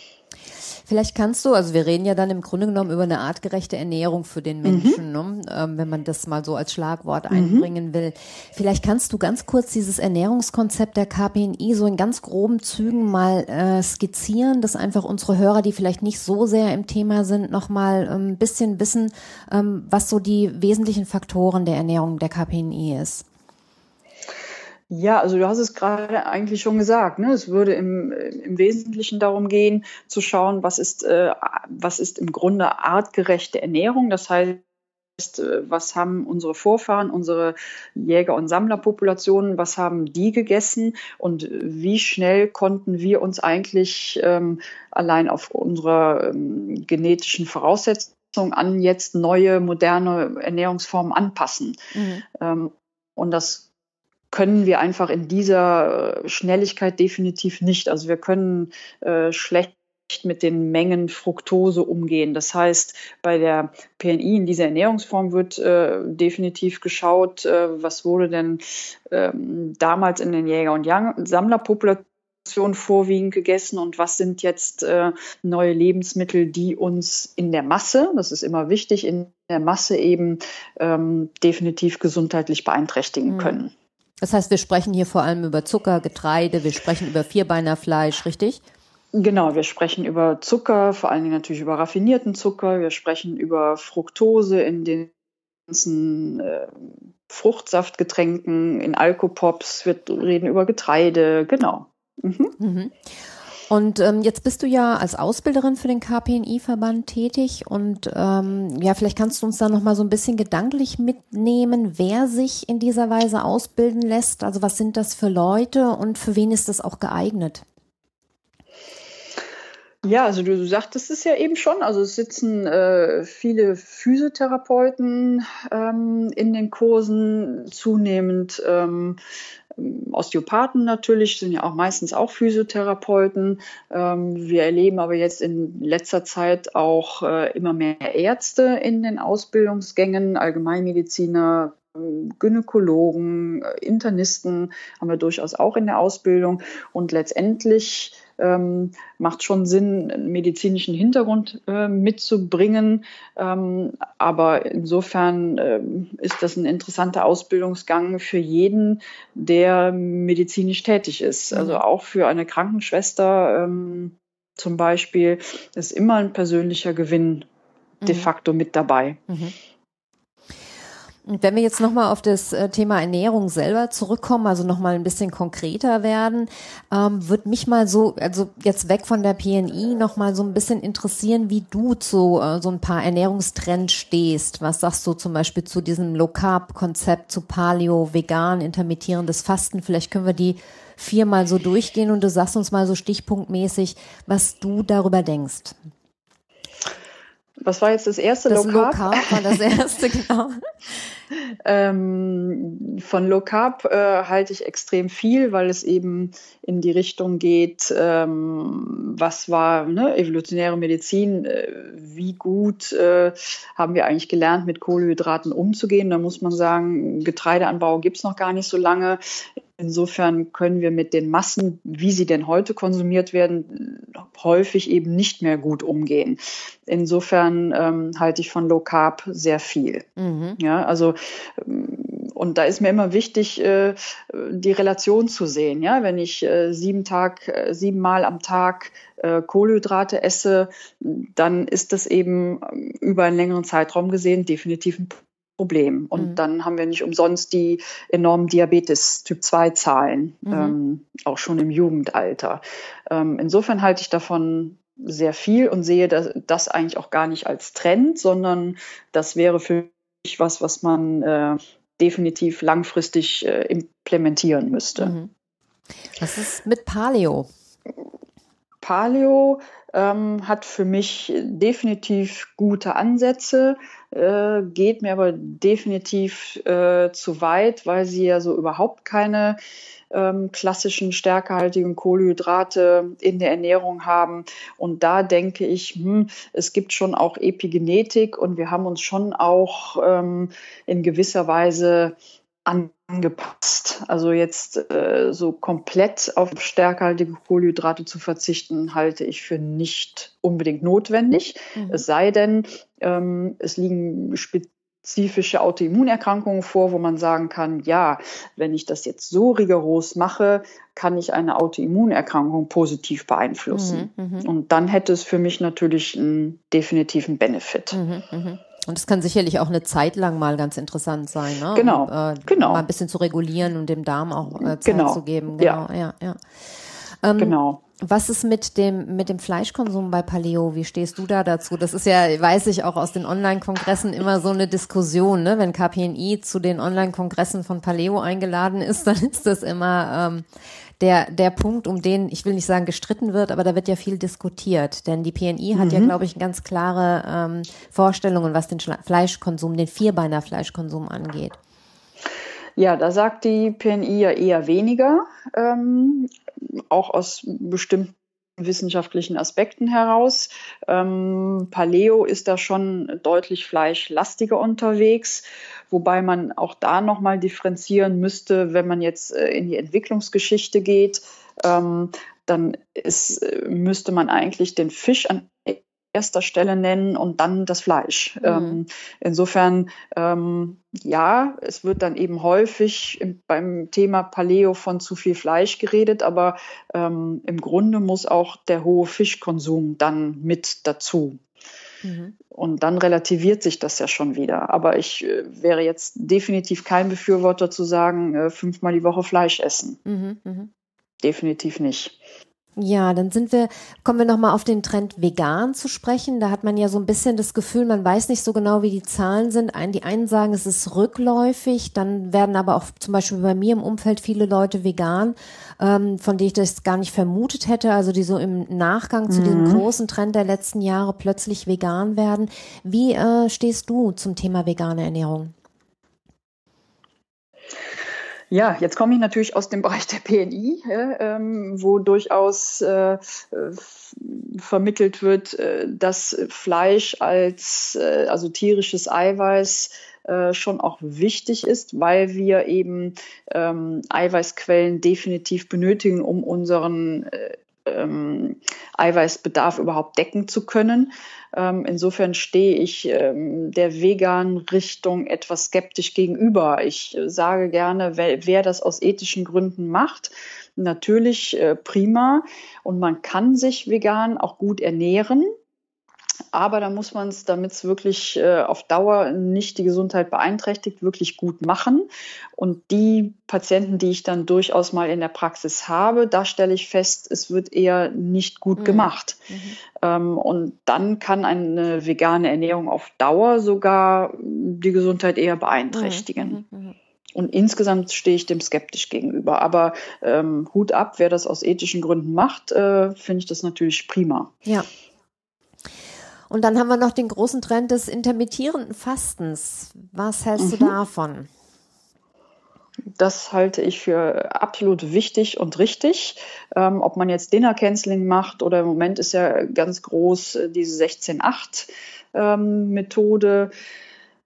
Vielleicht kannst du, also wir reden ja dann im Grunde genommen über eine artgerechte Ernährung für den Menschen, mhm. ne? ähm, wenn man das mal so als Schlagwort mhm. einbringen will. Vielleicht kannst du ganz kurz dieses Ernährungskonzept der KPNI so in ganz groben Zügen mal äh, skizzieren, dass einfach unsere Hörer, die vielleicht nicht so sehr im Thema sind, noch mal ein ähm, bisschen wissen, ähm, was so die wesentlichen Faktoren der Ernährung der KPNI ist. Ja, also du hast es gerade eigentlich schon gesagt. Ne? Es würde im, im Wesentlichen darum gehen, zu schauen, was ist, äh, was ist im Grunde artgerechte Ernährung. Das heißt, äh, was haben unsere Vorfahren, unsere Jäger- und Sammlerpopulationen, was haben die gegessen und wie schnell konnten wir uns eigentlich ähm, allein auf unsere ähm, genetischen Voraussetzungen an jetzt neue, moderne Ernährungsformen anpassen. Mhm. Ähm, und das können wir einfach in dieser Schnelligkeit definitiv nicht. Also wir können äh, schlecht mit den Mengen Fructose umgehen. Das heißt, bei der PNI in dieser Ernährungsform wird äh, definitiv geschaut, äh, was wurde denn ähm, damals in den Jäger- und Sammlerpopulationen vorwiegend gegessen und was sind jetzt äh, neue Lebensmittel, die uns in der Masse, das ist immer wichtig, in der Masse eben ähm, definitiv gesundheitlich beeinträchtigen mhm. können. Das heißt, wir sprechen hier vor allem über Zucker, Getreide, wir sprechen über Vierbeinerfleisch, richtig? Genau, wir sprechen über Zucker, vor allen Dingen natürlich über raffinierten Zucker. Wir sprechen über Fructose in den ganzen äh, Fruchtsaftgetränken, in Alkopops. Wir reden über Getreide, genau. Mhm. Mhm. Und ähm, jetzt bist du ja als Ausbilderin für den KPNI-Verband tätig und ähm, ja, vielleicht kannst du uns da noch mal so ein bisschen gedanklich mitnehmen, wer sich in dieser Weise ausbilden lässt. Also was sind das für Leute und für wen ist das auch geeignet? Ja, also du, sagtest es ja eben schon. Also es sitzen äh, viele Physiotherapeuten ähm, in den Kursen, zunehmend ähm, Osteopathen natürlich, sind ja auch meistens auch Physiotherapeuten. Ähm, wir erleben aber jetzt in letzter Zeit auch äh, immer mehr Ärzte in den Ausbildungsgängen, Allgemeinmediziner, Gynäkologen, äh, Internisten haben wir durchaus auch in der Ausbildung. Und letztendlich ähm, macht schon Sinn, einen medizinischen Hintergrund äh, mitzubringen. Ähm, aber insofern äh, ist das ein interessanter Ausbildungsgang für jeden, der medizinisch tätig ist. Mhm. Also auch für eine Krankenschwester ähm, zum Beispiel ist immer ein persönlicher Gewinn de mhm. facto mit dabei. Mhm. Und wenn wir jetzt nochmal auf das äh, Thema Ernährung selber zurückkommen, also nochmal ein bisschen konkreter werden, ähm, wird mich mal so, also jetzt weg von der PNI, nochmal so ein bisschen interessieren, wie du zu äh, so ein paar Ernährungstrends stehst. Was sagst du zum Beispiel zu diesem Low-Carb-Konzept, zu Paleo, vegan, intermittierendes Fasten? Vielleicht können wir die viermal so durchgehen und du sagst uns mal so stichpunktmäßig, was du darüber denkst. Was war jetzt das erste? Das Low Carb, Low Carb war das erste, genau. ähm, von Low Carb äh, halte ich extrem viel, weil es eben in die Richtung geht, ähm, was war ne, evolutionäre Medizin, äh, wie gut äh, haben wir eigentlich gelernt, mit Kohlenhydraten umzugehen. Da muss man sagen, Getreideanbau gibt es noch gar nicht so lange. Insofern können wir mit den Massen, wie sie denn heute konsumiert werden, häufig eben nicht mehr gut umgehen. Insofern ähm, halte ich von Low Carb sehr viel. Mhm. Ja, also ähm, und da ist mir immer wichtig, äh, die Relation zu sehen. Ja, wenn ich äh, sieben Tag, äh, sieben Mal am Tag äh, Kohlenhydrate esse, dann ist das eben ähm, über einen längeren Zeitraum gesehen definitiv ein Problem. Und mhm. dann haben wir nicht umsonst die enormen Diabetes Typ 2 Zahlen, mhm. ähm, auch schon im Jugendalter. Ähm, insofern halte ich davon sehr viel und sehe das, das, eigentlich auch gar nicht als Trend, sondern das wäre für mich was, was man äh, definitiv langfristig äh, implementieren müsste. Mhm. Was ist mit Paleo? Paleo ähm, hat für mich definitiv gute Ansätze, äh, geht mir aber definitiv äh, zu weit, weil sie ja so überhaupt keine ähm, klassischen stärkehaltigen Kohlenhydrate in der Ernährung haben. Und da denke ich, hm, es gibt schon auch Epigenetik und wir haben uns schon auch ähm, in gewisser Weise angepasst. Also jetzt äh, so komplett auf stärkehaltige Kohlenhydrate zu verzichten, halte ich für nicht unbedingt notwendig. Mhm. Es sei denn, ähm, es liegen spezifische Autoimmunerkrankungen vor, wo man sagen kann, ja, wenn ich das jetzt so rigoros mache, kann ich eine Autoimmunerkrankung positiv beeinflussen. Mhm, mh. Und dann hätte es für mich natürlich einen definitiven Benefit. Mhm, mh. Und es kann sicherlich auch eine Zeit lang mal ganz interessant sein, ne? Genau, um, äh, genau. Mal ein bisschen zu regulieren und dem Darm auch äh, Zeit genau. zu geben. Genau, ja, ja. ja. Ähm, genau. Was ist mit dem, mit dem Fleischkonsum bei Paleo? Wie stehst du da dazu? Das ist ja, weiß ich auch aus den Online-Kongressen immer so eine Diskussion, ne? Wenn KPNI zu den Online-Kongressen von Paleo eingeladen ist, dann ist das immer ähm, der, der Punkt, um den, ich will nicht sagen gestritten wird, aber da wird ja viel diskutiert. Denn die PNI hat mhm. ja, glaube ich, ganz klare ähm, Vorstellungen, was den Fleischkonsum, den Vierbeiner Fleischkonsum angeht. Ja, da sagt die PNI ja eher weniger, ähm, auch aus bestimmten wissenschaftlichen Aspekten heraus. Ähm, Paleo ist da schon deutlich fleischlastiger unterwegs, wobei man auch da nochmal differenzieren müsste, wenn man jetzt äh, in die Entwicklungsgeschichte geht. Ähm, dann ist, äh, müsste man eigentlich den Fisch an erster Stelle nennen und dann das Fleisch. Mhm. Ähm, insofern, ähm, ja, es wird dann eben häufig im, beim Thema Paleo von zu viel Fleisch geredet, aber ähm, im Grunde muss auch der hohe Fischkonsum dann mit dazu. Mhm. Und dann relativiert sich das ja schon wieder. Aber ich äh, wäre jetzt definitiv kein Befürworter zu sagen, äh, fünfmal die Woche Fleisch essen. Mhm, mh. Definitiv nicht. Ja, dann sind wir, kommen wir nochmal auf den Trend vegan zu sprechen. Da hat man ja so ein bisschen das Gefühl, man weiß nicht so genau, wie die Zahlen sind. Die einen sagen, es ist rückläufig, dann werden aber auch zum Beispiel bei mir im Umfeld viele Leute vegan, ähm, von denen ich das gar nicht vermutet hätte, also die so im Nachgang zu mhm. diesem großen Trend der letzten Jahre plötzlich vegan werden. Wie äh, stehst du zum Thema vegane Ernährung? Ja, jetzt komme ich natürlich aus dem Bereich der PNI, äh, wo durchaus äh, vermittelt wird, äh, dass Fleisch als äh, also tierisches Eiweiß äh, schon auch wichtig ist, weil wir eben ähm, Eiweißquellen definitiv benötigen, um unseren äh, ähm, Eiweißbedarf überhaupt decken zu können. Ähm, insofern stehe ich ähm, der veganen Richtung etwas skeptisch gegenüber. Ich äh, sage gerne, wer, wer, das aus ethischen Gründen macht, natürlich äh, prima. Und man kann sich vegan auch gut ernähren. Aber da muss man es, damit es wirklich äh, auf Dauer nicht die Gesundheit beeinträchtigt, wirklich gut machen. Und die Patienten, die ich dann durchaus mal in der Praxis habe, da stelle ich fest, es wird eher nicht gut mhm. gemacht. Mhm. Ähm, und dann kann eine vegane Ernährung auf Dauer sogar die Gesundheit eher beeinträchtigen. Mhm. mhm, mhm. Und insgesamt stehe ich dem skeptisch gegenüber. Aber ähm, Hut ab, wer das aus ethischen Gründen macht, äh, finde ich das natürlich prima. Ja, und dann haben wir noch den großen Trend des intermittierenden Fastens. Was hältst mhm. du davon? Das halte ich für absolut wichtig und richtig. Ähm, ob man jetzt Dinner Canceling macht oder im Moment ist ja ganz groß äh, diese 16-8 ähm.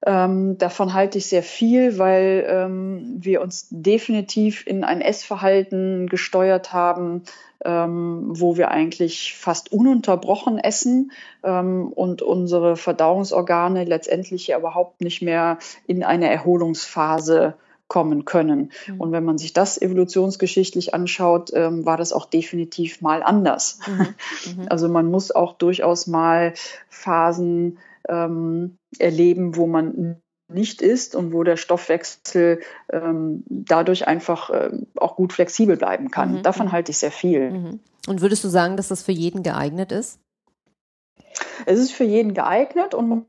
Ähm, davon halte ich sehr viel, weil ähm, wir uns definitiv in ein Essverhalten gesteuert haben, ähm, wo wir eigentlich fast ununterbrochen essen ähm, und unsere Verdauungsorgane letztendlich ja überhaupt nicht mehr in eine Erholungsphase kommen können. Mhm. Und wenn man sich das evolutionsgeschichtlich anschaut, ähm, war das auch definitiv mal anders. Mhm. Mhm. Also man muss auch durchaus mal Phasen ähm, erleben, wo man nicht isst und wo der Stoffwechsel ähm, dadurch einfach äh, auch gut flexibel bleiben kann. Mhm. Davon mhm. halte ich sehr viel. Mhm. Und würdest du sagen, dass das für jeden geeignet ist? Es ist für jeden geeignet und man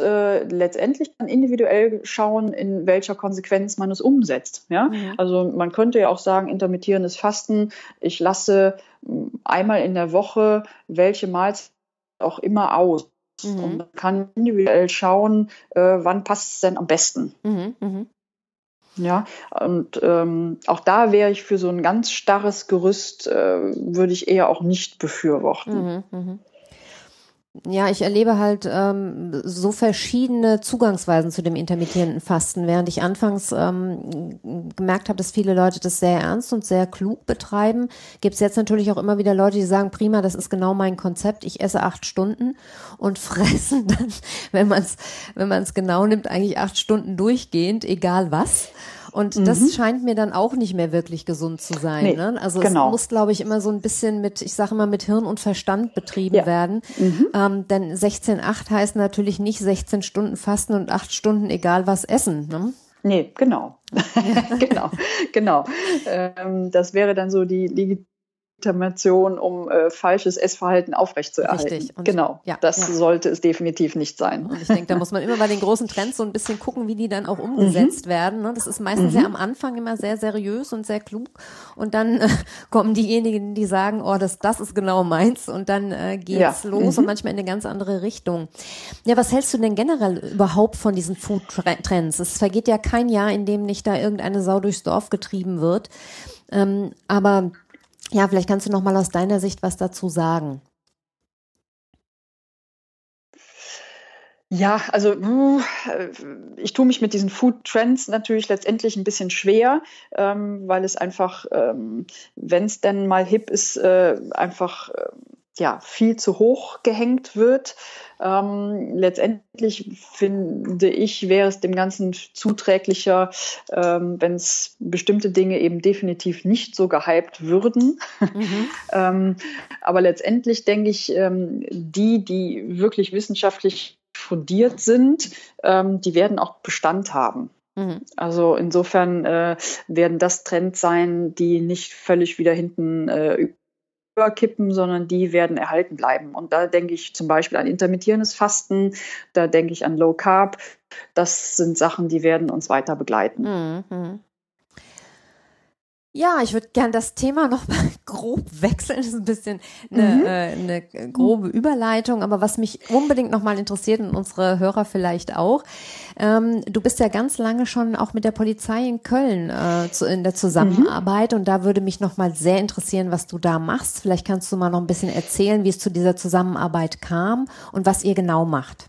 äh, letztendlich dann individuell schauen, in welcher Konsequenz man es umsetzt. Ja? Mhm. Also man könnte ja auch sagen, intermittierendes Fasten, ich lasse einmal in der Woche welche Mahlzeit auch immer aus. Mhm. Und man kann individuell schauen, äh, wann passt es denn am besten. Mhm, mh. Ja, und ähm, auch da wäre ich für so ein ganz starres Gerüst, äh, würde ich eher auch nicht befürworten. Mhm, mh. Ja, ich erlebe halt ähm, so verschiedene Zugangsweisen zu dem intermittierenden Fasten. Während ich anfangs ähm, gemerkt habe, dass viele Leute das sehr ernst und sehr klug betreiben, gibt es jetzt natürlich auch immer wieder Leute, die sagen, prima, das ist genau mein Konzept. Ich esse acht Stunden und fressen dann, wenn man es wenn man's genau nimmt, eigentlich acht Stunden durchgehend, egal was. Und mhm. das scheint mir dann auch nicht mehr wirklich gesund zu sein. Nee, ne? Also genau. es muss, glaube ich, immer so ein bisschen mit, ich sage immer, mit Hirn und Verstand betrieben ja. werden. Mhm. Ähm, denn 16,8 heißt natürlich nicht 16 Stunden fasten und 8 Stunden egal was essen. Ne? Nee, genau. genau, genau. Ähm, das wäre dann so die Legitimation, um äh, falsches Essverhalten aufrechtzuerhalten. Richtig. Und genau, ja, das ja. sollte es definitiv nicht sein. Und ich denke, da muss man immer bei den großen Trends so ein bisschen gucken, wie die dann auch umgesetzt mhm. werden. Ne? Das ist meistens mhm. ja am Anfang immer sehr seriös und sehr klug. Und dann äh, kommen diejenigen, die sagen, oh, das, das ist genau meins. Und dann äh, geht's ja. los mhm. und manchmal in eine ganz andere Richtung. Ja, was hältst du denn generell überhaupt von diesen Food-Trends? Es vergeht ja kein Jahr, in dem nicht da irgendeine Sau durchs Dorf getrieben wird. Ähm, aber ja, vielleicht kannst du noch mal aus deiner Sicht was dazu sagen. Ja, also äh, ich tue mich mit diesen Food Trends natürlich letztendlich ein bisschen schwer, ähm, weil es einfach, ähm, wenn es denn mal hip ist, äh, einfach äh, ja viel zu hoch gehängt wird. Ähm, letztendlich finde ich, wäre es dem Ganzen zuträglicher, ähm, wenn es bestimmte Dinge eben definitiv nicht so gehypt würden. Mhm. ähm, aber letztendlich denke ich, ähm, die, die wirklich wissenschaftlich fundiert sind, ähm, die werden auch Bestand haben. Mhm. Also insofern äh, werden das Trends sein, die nicht völlig wieder hinten äh, überkippen, sondern die werden erhalten bleiben. Und da denke ich zum Beispiel an intermittierendes Fasten, da denke ich an Low Carb. Das sind Sachen, die werden uns weiter begleiten. Mhm. Ja, ich würde gern das Thema noch mal grob wechseln. Das ist ein bisschen eine, mhm. äh, eine grobe Überleitung, aber was mich unbedingt noch mal interessiert und unsere Hörer vielleicht auch. Ähm, du bist ja ganz lange schon auch mit der Polizei in Köln äh, zu, in der Zusammenarbeit mhm. und da würde mich noch mal sehr interessieren, was du da machst. Vielleicht kannst du mal noch ein bisschen erzählen, wie es zu dieser Zusammenarbeit kam und was ihr genau macht.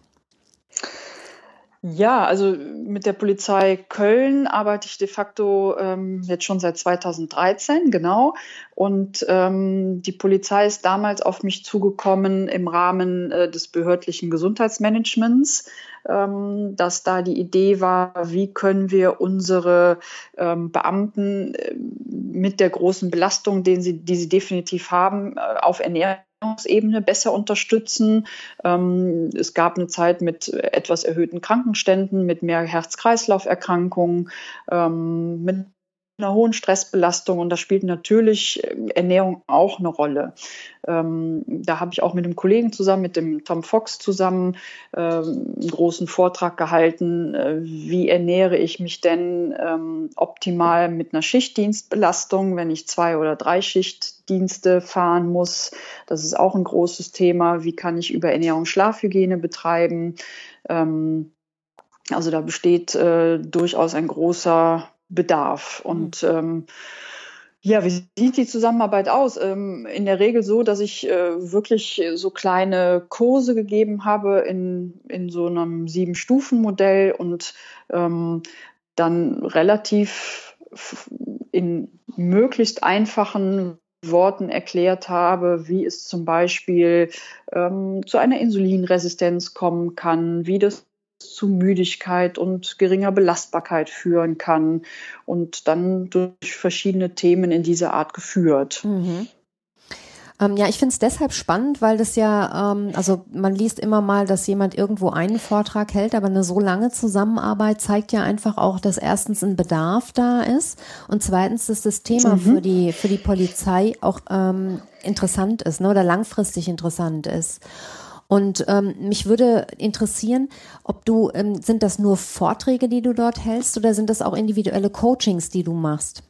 Ja, also mit der Polizei Köln arbeite ich de facto ähm, jetzt schon seit 2013, genau. Und ähm, die Polizei ist damals auf mich zugekommen im Rahmen äh, des behördlichen Gesundheitsmanagements, ähm, dass da die Idee war, wie können wir unsere ähm, Beamten äh, mit der großen Belastung, den sie, die sie definitiv haben, äh, auf Ernährung Ebene besser unterstützen. Ähm, es gab eine Zeit mit etwas erhöhten Krankenständen, mit mehr Herz-Kreislauf-Erkrankungen, ähm, mit einer hohen Stressbelastung und da spielt natürlich äh, Ernährung auch eine Rolle. Ähm, da habe ich auch mit einem Kollegen zusammen, mit dem Tom Fox zusammen, ähm, einen großen Vortrag gehalten, äh, wie ernähre ich mich denn ähm, optimal mit einer Schichtdienstbelastung, wenn ich zwei oder drei Schichtdienste fahren muss. Das ist auch ein großes Thema. Wie kann ich über Ernährung Schlafhygiene betreiben? Ähm, also da besteht äh, durchaus ein großer Bedarf. Mhm. Und ähm, ja, wie sieht die Zusammenarbeit aus? Ähm, in der Regel so, dass ich äh, wirklich so kleine Kurse gegeben habe in, in so einem Sieben-Stufen-Modell und ähm, dann relativ in möglichst einfachen Worten erklärt habe, wie es zum Beispiel ähm, zu einer Insulinresistenz kommen kann, wie das zu Müdigkeit und geringer Belastbarkeit führen kann und dann durch verschiedene Themen in dieser Art geführt. Mhm. Ähm, ja, ich finde es deshalb spannend, weil das ja, ähm, also man liest immer mal, dass jemand irgendwo einen Vortrag hält, aber eine so lange Zusammenarbeit zeigt ja einfach auch, dass erstens ein Bedarf da ist und zweitens, dass das Thema mhm. für die für die Polizei auch ähm, interessant ist, ne, oder langfristig interessant ist. Und ähm, mich würde interessieren, ob du, ähm, sind das nur Vorträge, die du dort hältst oder sind das auch individuelle Coachings, die du machst?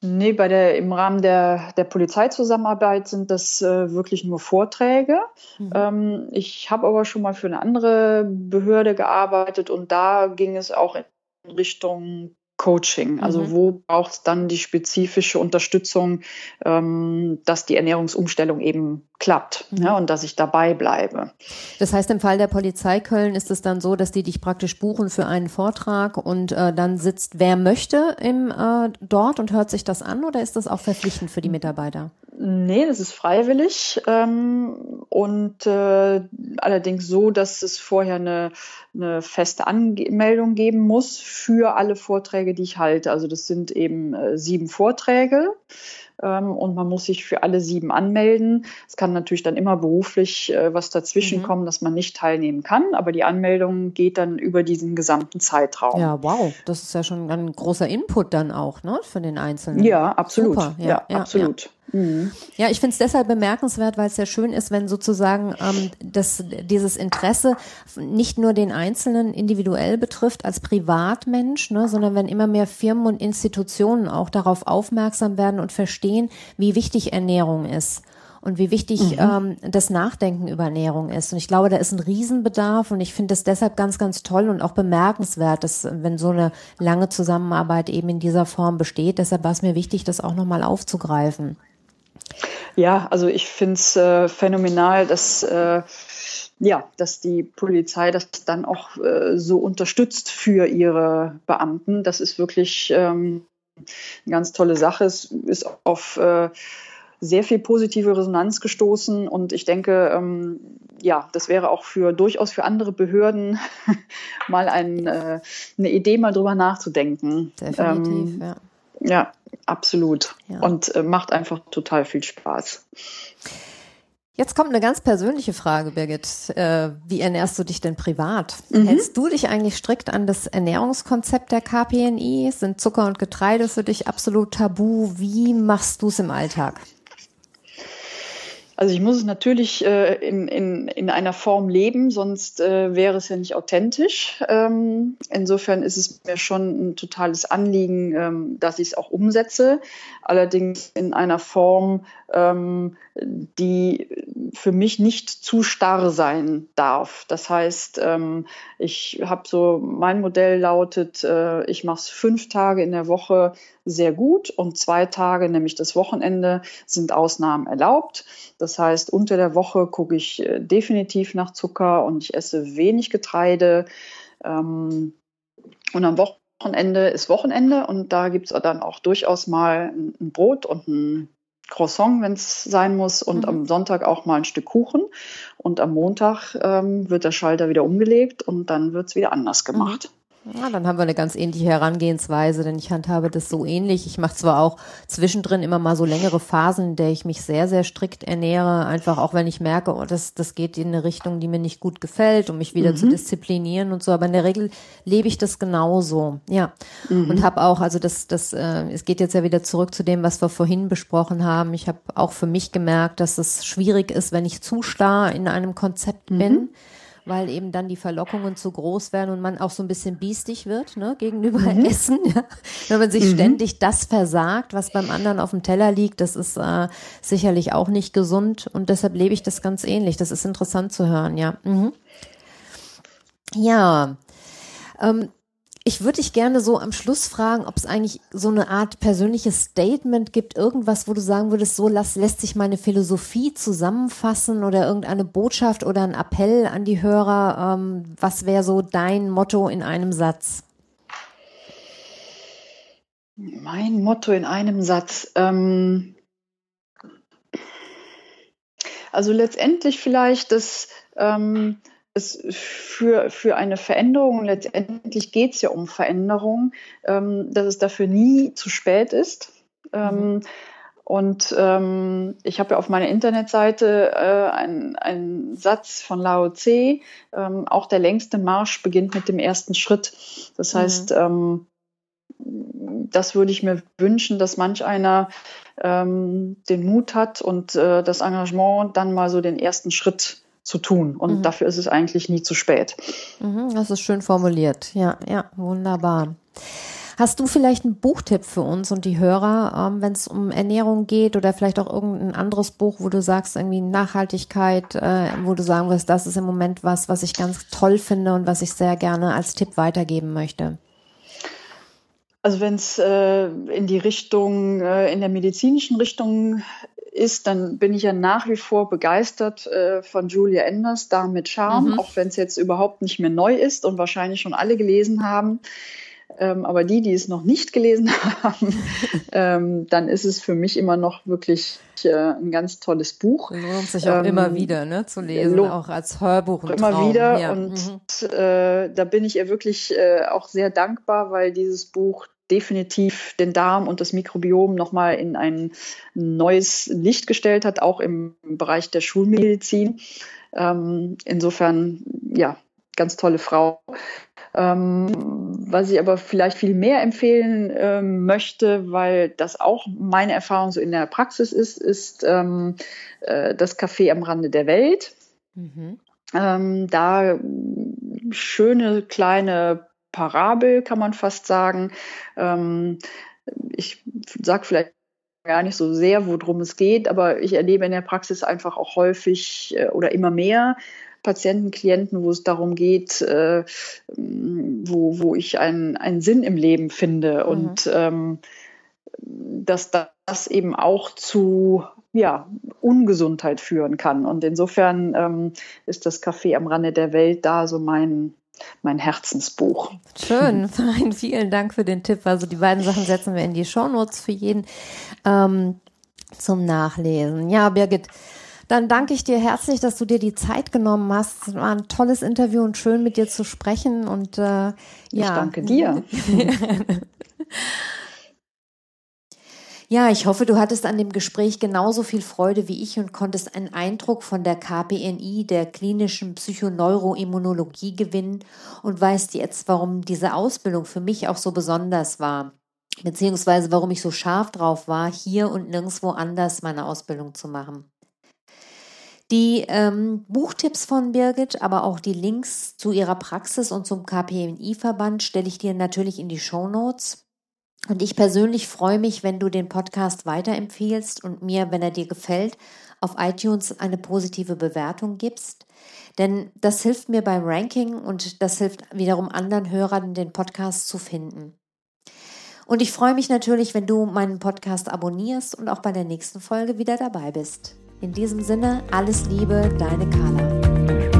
Nee, bei der, im Rahmen der, der Polizeizusammenarbeit sind das äh, wirklich nur Vorträge. Mhm. Ähm, ich habe aber schon mal für eine andere Behörde gearbeitet und da ging es auch in Richtung Coaching? Also mhm. wo braucht es dann die spezifische Unterstützung, ähm, dass die Ernährungsumstellung eben klappt mhm. ja, und dass ich dabei bleibe. Das heißt, im Fall der Polizei Köln ist es dann so, dass die dich praktisch buchen für einen Vortrag und äh, dann sitzt wer möchte im, äh, dort und hört sich das an oder ist das auch verpflichtend für die Mitarbeiter? Nee, das ist freiwillig ähm, und äh, allerdings so, dass es vorher eine, eine feste Anmeldung geben muss für alle Vorträge Vorträge, die ich halte. Also das sind eben äh, sieben Vorträge ähm, und man muss sich für alle sieben anmelden. Es kann natürlich dann immer beruflich äh, was dazwischen mhm. kommen, dass man nicht teilnehmen kann, aber die Anmeldung geht dann über diesen gesamten Zeitraum. Ja, wow, das ist ja schon ein großer Input dann auch, ne, für den Einzelnen. Ja, absolut. Super. Ja, ja, ja absolut. Ja. Mhm. Ja, ich finde es deshalb bemerkenswert, weil es ja schön ist, wenn sozusagen ähm, das, dieses Interesse nicht nur den Einzelnen individuell betrifft als Privatmensch, ne, sondern wenn immer mehr Firmen und Institutionen auch darauf aufmerksam werden und verstehen, wie wichtig Ernährung ist und wie wichtig mhm. ähm, das Nachdenken über Ernährung ist. Und ich glaube, da ist ein Riesenbedarf und ich finde es deshalb ganz, ganz toll und auch bemerkenswert, dass wenn so eine lange Zusammenarbeit eben in dieser Form besteht. Deshalb war es mir wichtig, das auch nochmal aufzugreifen. Ja, also ich finde es äh, phänomenal, dass äh, ja, dass die Polizei das dann auch äh, so unterstützt für ihre Beamten. Das ist wirklich ähm, eine ganz tolle Sache. Es ist auf äh, sehr viel positive Resonanz gestoßen und ich denke, ähm, ja, das wäre auch für durchaus für andere Behörden mal ein, äh, eine Idee, mal drüber nachzudenken. Definitiv, ähm, ja. Ja, absolut. Ja. Und äh, macht einfach total viel Spaß. Jetzt kommt eine ganz persönliche Frage, Birgit. Äh, wie ernährst du dich denn privat? Mhm. Hältst du dich eigentlich strikt an das Ernährungskonzept der KPNI? Sind Zucker und Getreide für dich absolut tabu? Wie machst du es im Alltag? Also ich muss es natürlich äh, in, in, in einer Form leben, sonst äh, wäre es ja nicht authentisch. Ähm, insofern ist es mir schon ein totales Anliegen, ähm, dass ich es auch umsetze. Allerdings in einer Form, ähm, die für mich nicht zu starr sein darf. Das heißt, ähm, ich habe so, mein Modell lautet, äh, ich mache es fünf Tage in der Woche sehr gut und zwei Tage, nämlich das Wochenende, sind Ausnahmen erlaubt. Das heißt, unter der Woche gucke ich äh, definitiv nach Zucker und ich esse wenig Getreide. Ähm, und am Wochenende ist Wochenende und da gibt es dann auch durchaus mal ein Brot und ein Croissant, wenn es sein muss, und mhm. am Sonntag auch mal ein Stück Kuchen. Und am Montag ähm, wird der Schalter wieder umgelegt und dann wird es wieder anders gemacht. Ja, dann haben wir eine ganz ähnliche Herangehensweise, denn ich handhabe das so ähnlich. Ich mache zwar auch zwischendrin immer mal so längere Phasen, in der ich mich sehr, sehr strikt ernähre, einfach auch wenn ich merke, oh, das, das geht in eine Richtung, die mir nicht gut gefällt, um mich wieder mhm. zu disziplinieren und so. Aber in der Regel lebe ich das genauso, ja. Mhm. Und habe auch, also das, das, äh, es geht jetzt ja wieder zurück zu dem, was wir vorhin besprochen haben. Ich habe auch für mich gemerkt, dass es schwierig ist, wenn ich zu starr in einem Konzept mhm. bin weil eben dann die Verlockungen zu groß werden und man auch so ein bisschen biestig wird ne, gegenüber mhm. Essen. Ja. Wenn man sich mhm. ständig das versagt, was beim anderen auf dem Teller liegt, das ist äh, sicherlich auch nicht gesund und deshalb lebe ich das ganz ähnlich. Das ist interessant zu hören, ja. Mhm. Ja. Ähm, ich würde dich gerne so am Schluss fragen, ob es eigentlich so eine Art persönliches Statement gibt, irgendwas, wo du sagen würdest, so lass, lässt sich meine Philosophie zusammenfassen oder irgendeine Botschaft oder ein Appell an die Hörer. Ähm, was wäre so dein Motto in einem Satz? Mein Motto in einem Satz. Ähm also letztendlich vielleicht das. Ähm es für, für eine Veränderung, letztendlich geht es ja um Veränderung, ähm, dass es dafür nie zu spät ist. Ähm, mhm. Und ähm, ich habe ja auf meiner Internetseite äh, einen, Satz von Lao Tse, ähm, auch der längste Marsch beginnt mit dem ersten Schritt. Das mhm. heißt, ähm, das würde ich mir wünschen, dass manch einer ähm, den Mut hat und äh, das Engagement dann mal so den ersten Schritt zu tun. Und mhm. dafür ist es eigentlich nie zu spät. Mhm, das ist schön formuliert. Ja, ja, wunderbar. Hast du vielleicht einen Buchtipp für uns und die Hörer, ähm, wenn es um Ernährung geht oder vielleicht auch irgendein anderes Buch, wo du sagst, irgendwie Nachhaltigkeit, äh, wo du sagen wirst, das ist im Moment was, was ich ganz toll finde und was ich sehr gerne als Tipp weitergeben möchte? Also wenn es äh, in die Richtung, äh, in der medizinischen Richtung ist, dann bin ich ja nach wie vor begeistert äh, von Julia Enders, da mit Charme, mhm. auch wenn es jetzt überhaupt nicht mehr neu ist und wahrscheinlich schon alle gelesen haben. Ähm, aber die, die es noch nicht gelesen haben, ähm, dann ist es für mich immer noch wirklich äh, ein ganz tolles Buch. Lohnt sich auch ähm, immer wieder ne, zu lesen, auch als Hörbuch. Immer Traum. wieder. Ja. Und mhm. äh, da bin ich ihr wirklich äh, auch sehr dankbar, weil dieses Buch definitiv den Darm und das Mikrobiom nochmal in ein neues Licht gestellt hat, auch im Bereich der Schulmedizin. Ähm, insofern, ja, ganz tolle Frau. Ähm, was ich aber vielleicht viel mehr empfehlen ähm, möchte, weil das auch meine Erfahrung so in der Praxis ist, ist ähm, äh, das Café am Rande der Welt. Mhm. Ähm, da schöne kleine Parabel, kann man fast sagen. Ähm, ich sage vielleicht gar nicht so sehr, worum es geht, aber ich erlebe in der Praxis einfach auch häufig äh, oder immer mehr Patienten, Klienten, wo es darum geht, äh, wo, wo ich einen, einen Sinn im Leben finde mhm. und ähm, dass das eben auch zu ja, Ungesundheit führen kann. Und insofern ähm, ist das Café am Rande der Welt da so mein, mein Herzensbuch. Schön, vielen Dank für den Tipp. Also die beiden Sachen setzen wir in die Shownotes für jeden ähm, zum Nachlesen. Ja, Birgit, dann danke ich dir herzlich, dass du dir die Zeit genommen hast. Es war ein tolles Interview und schön mit dir zu sprechen. Und äh, ja. Ich danke dir. Ja, ich hoffe, du hattest an dem Gespräch genauso viel Freude wie ich und konntest einen Eindruck von der KPNI, der klinischen Psychoneuroimmunologie gewinnen und weißt jetzt, warum diese Ausbildung für mich auch so besonders war, beziehungsweise warum ich so scharf drauf war, hier und nirgendwo anders meine Ausbildung zu machen. Die ähm, Buchtipps von Birgit, aber auch die Links zu ihrer Praxis und zum KPNI-Verband stelle ich dir natürlich in die Show Notes. Und ich persönlich freue mich, wenn du den Podcast weiterempfiehlst und mir, wenn er dir gefällt, auf iTunes eine positive Bewertung gibst. Denn das hilft mir beim Ranking und das hilft wiederum anderen Hörern, den Podcast zu finden. Und ich freue mich natürlich, wenn du meinen Podcast abonnierst und auch bei der nächsten Folge wieder dabei bist. In diesem Sinne, alles Liebe, deine Carla.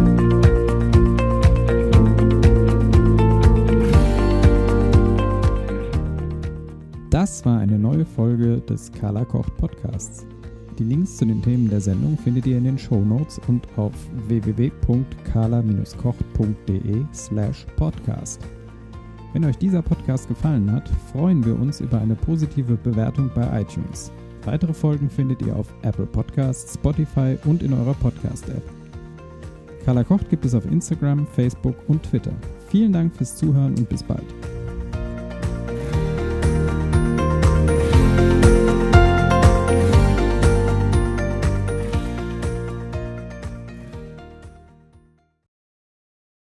Das war eine neue Folge des Carla Kocht Podcasts. Die Links zu den Themen der Sendung findet ihr in den Show Notes und auf www.carla-kocht.de slash podcast. Wenn euch dieser Podcast gefallen hat, freuen wir uns über eine positive Bewertung bei iTunes. Weitere Folgen findet ihr auf Apple Podcasts, Spotify und in eurer Podcast-App. Carla Kocht gibt es auf Instagram, Facebook und Twitter. Vielen Dank fürs Zuhören und bis bald.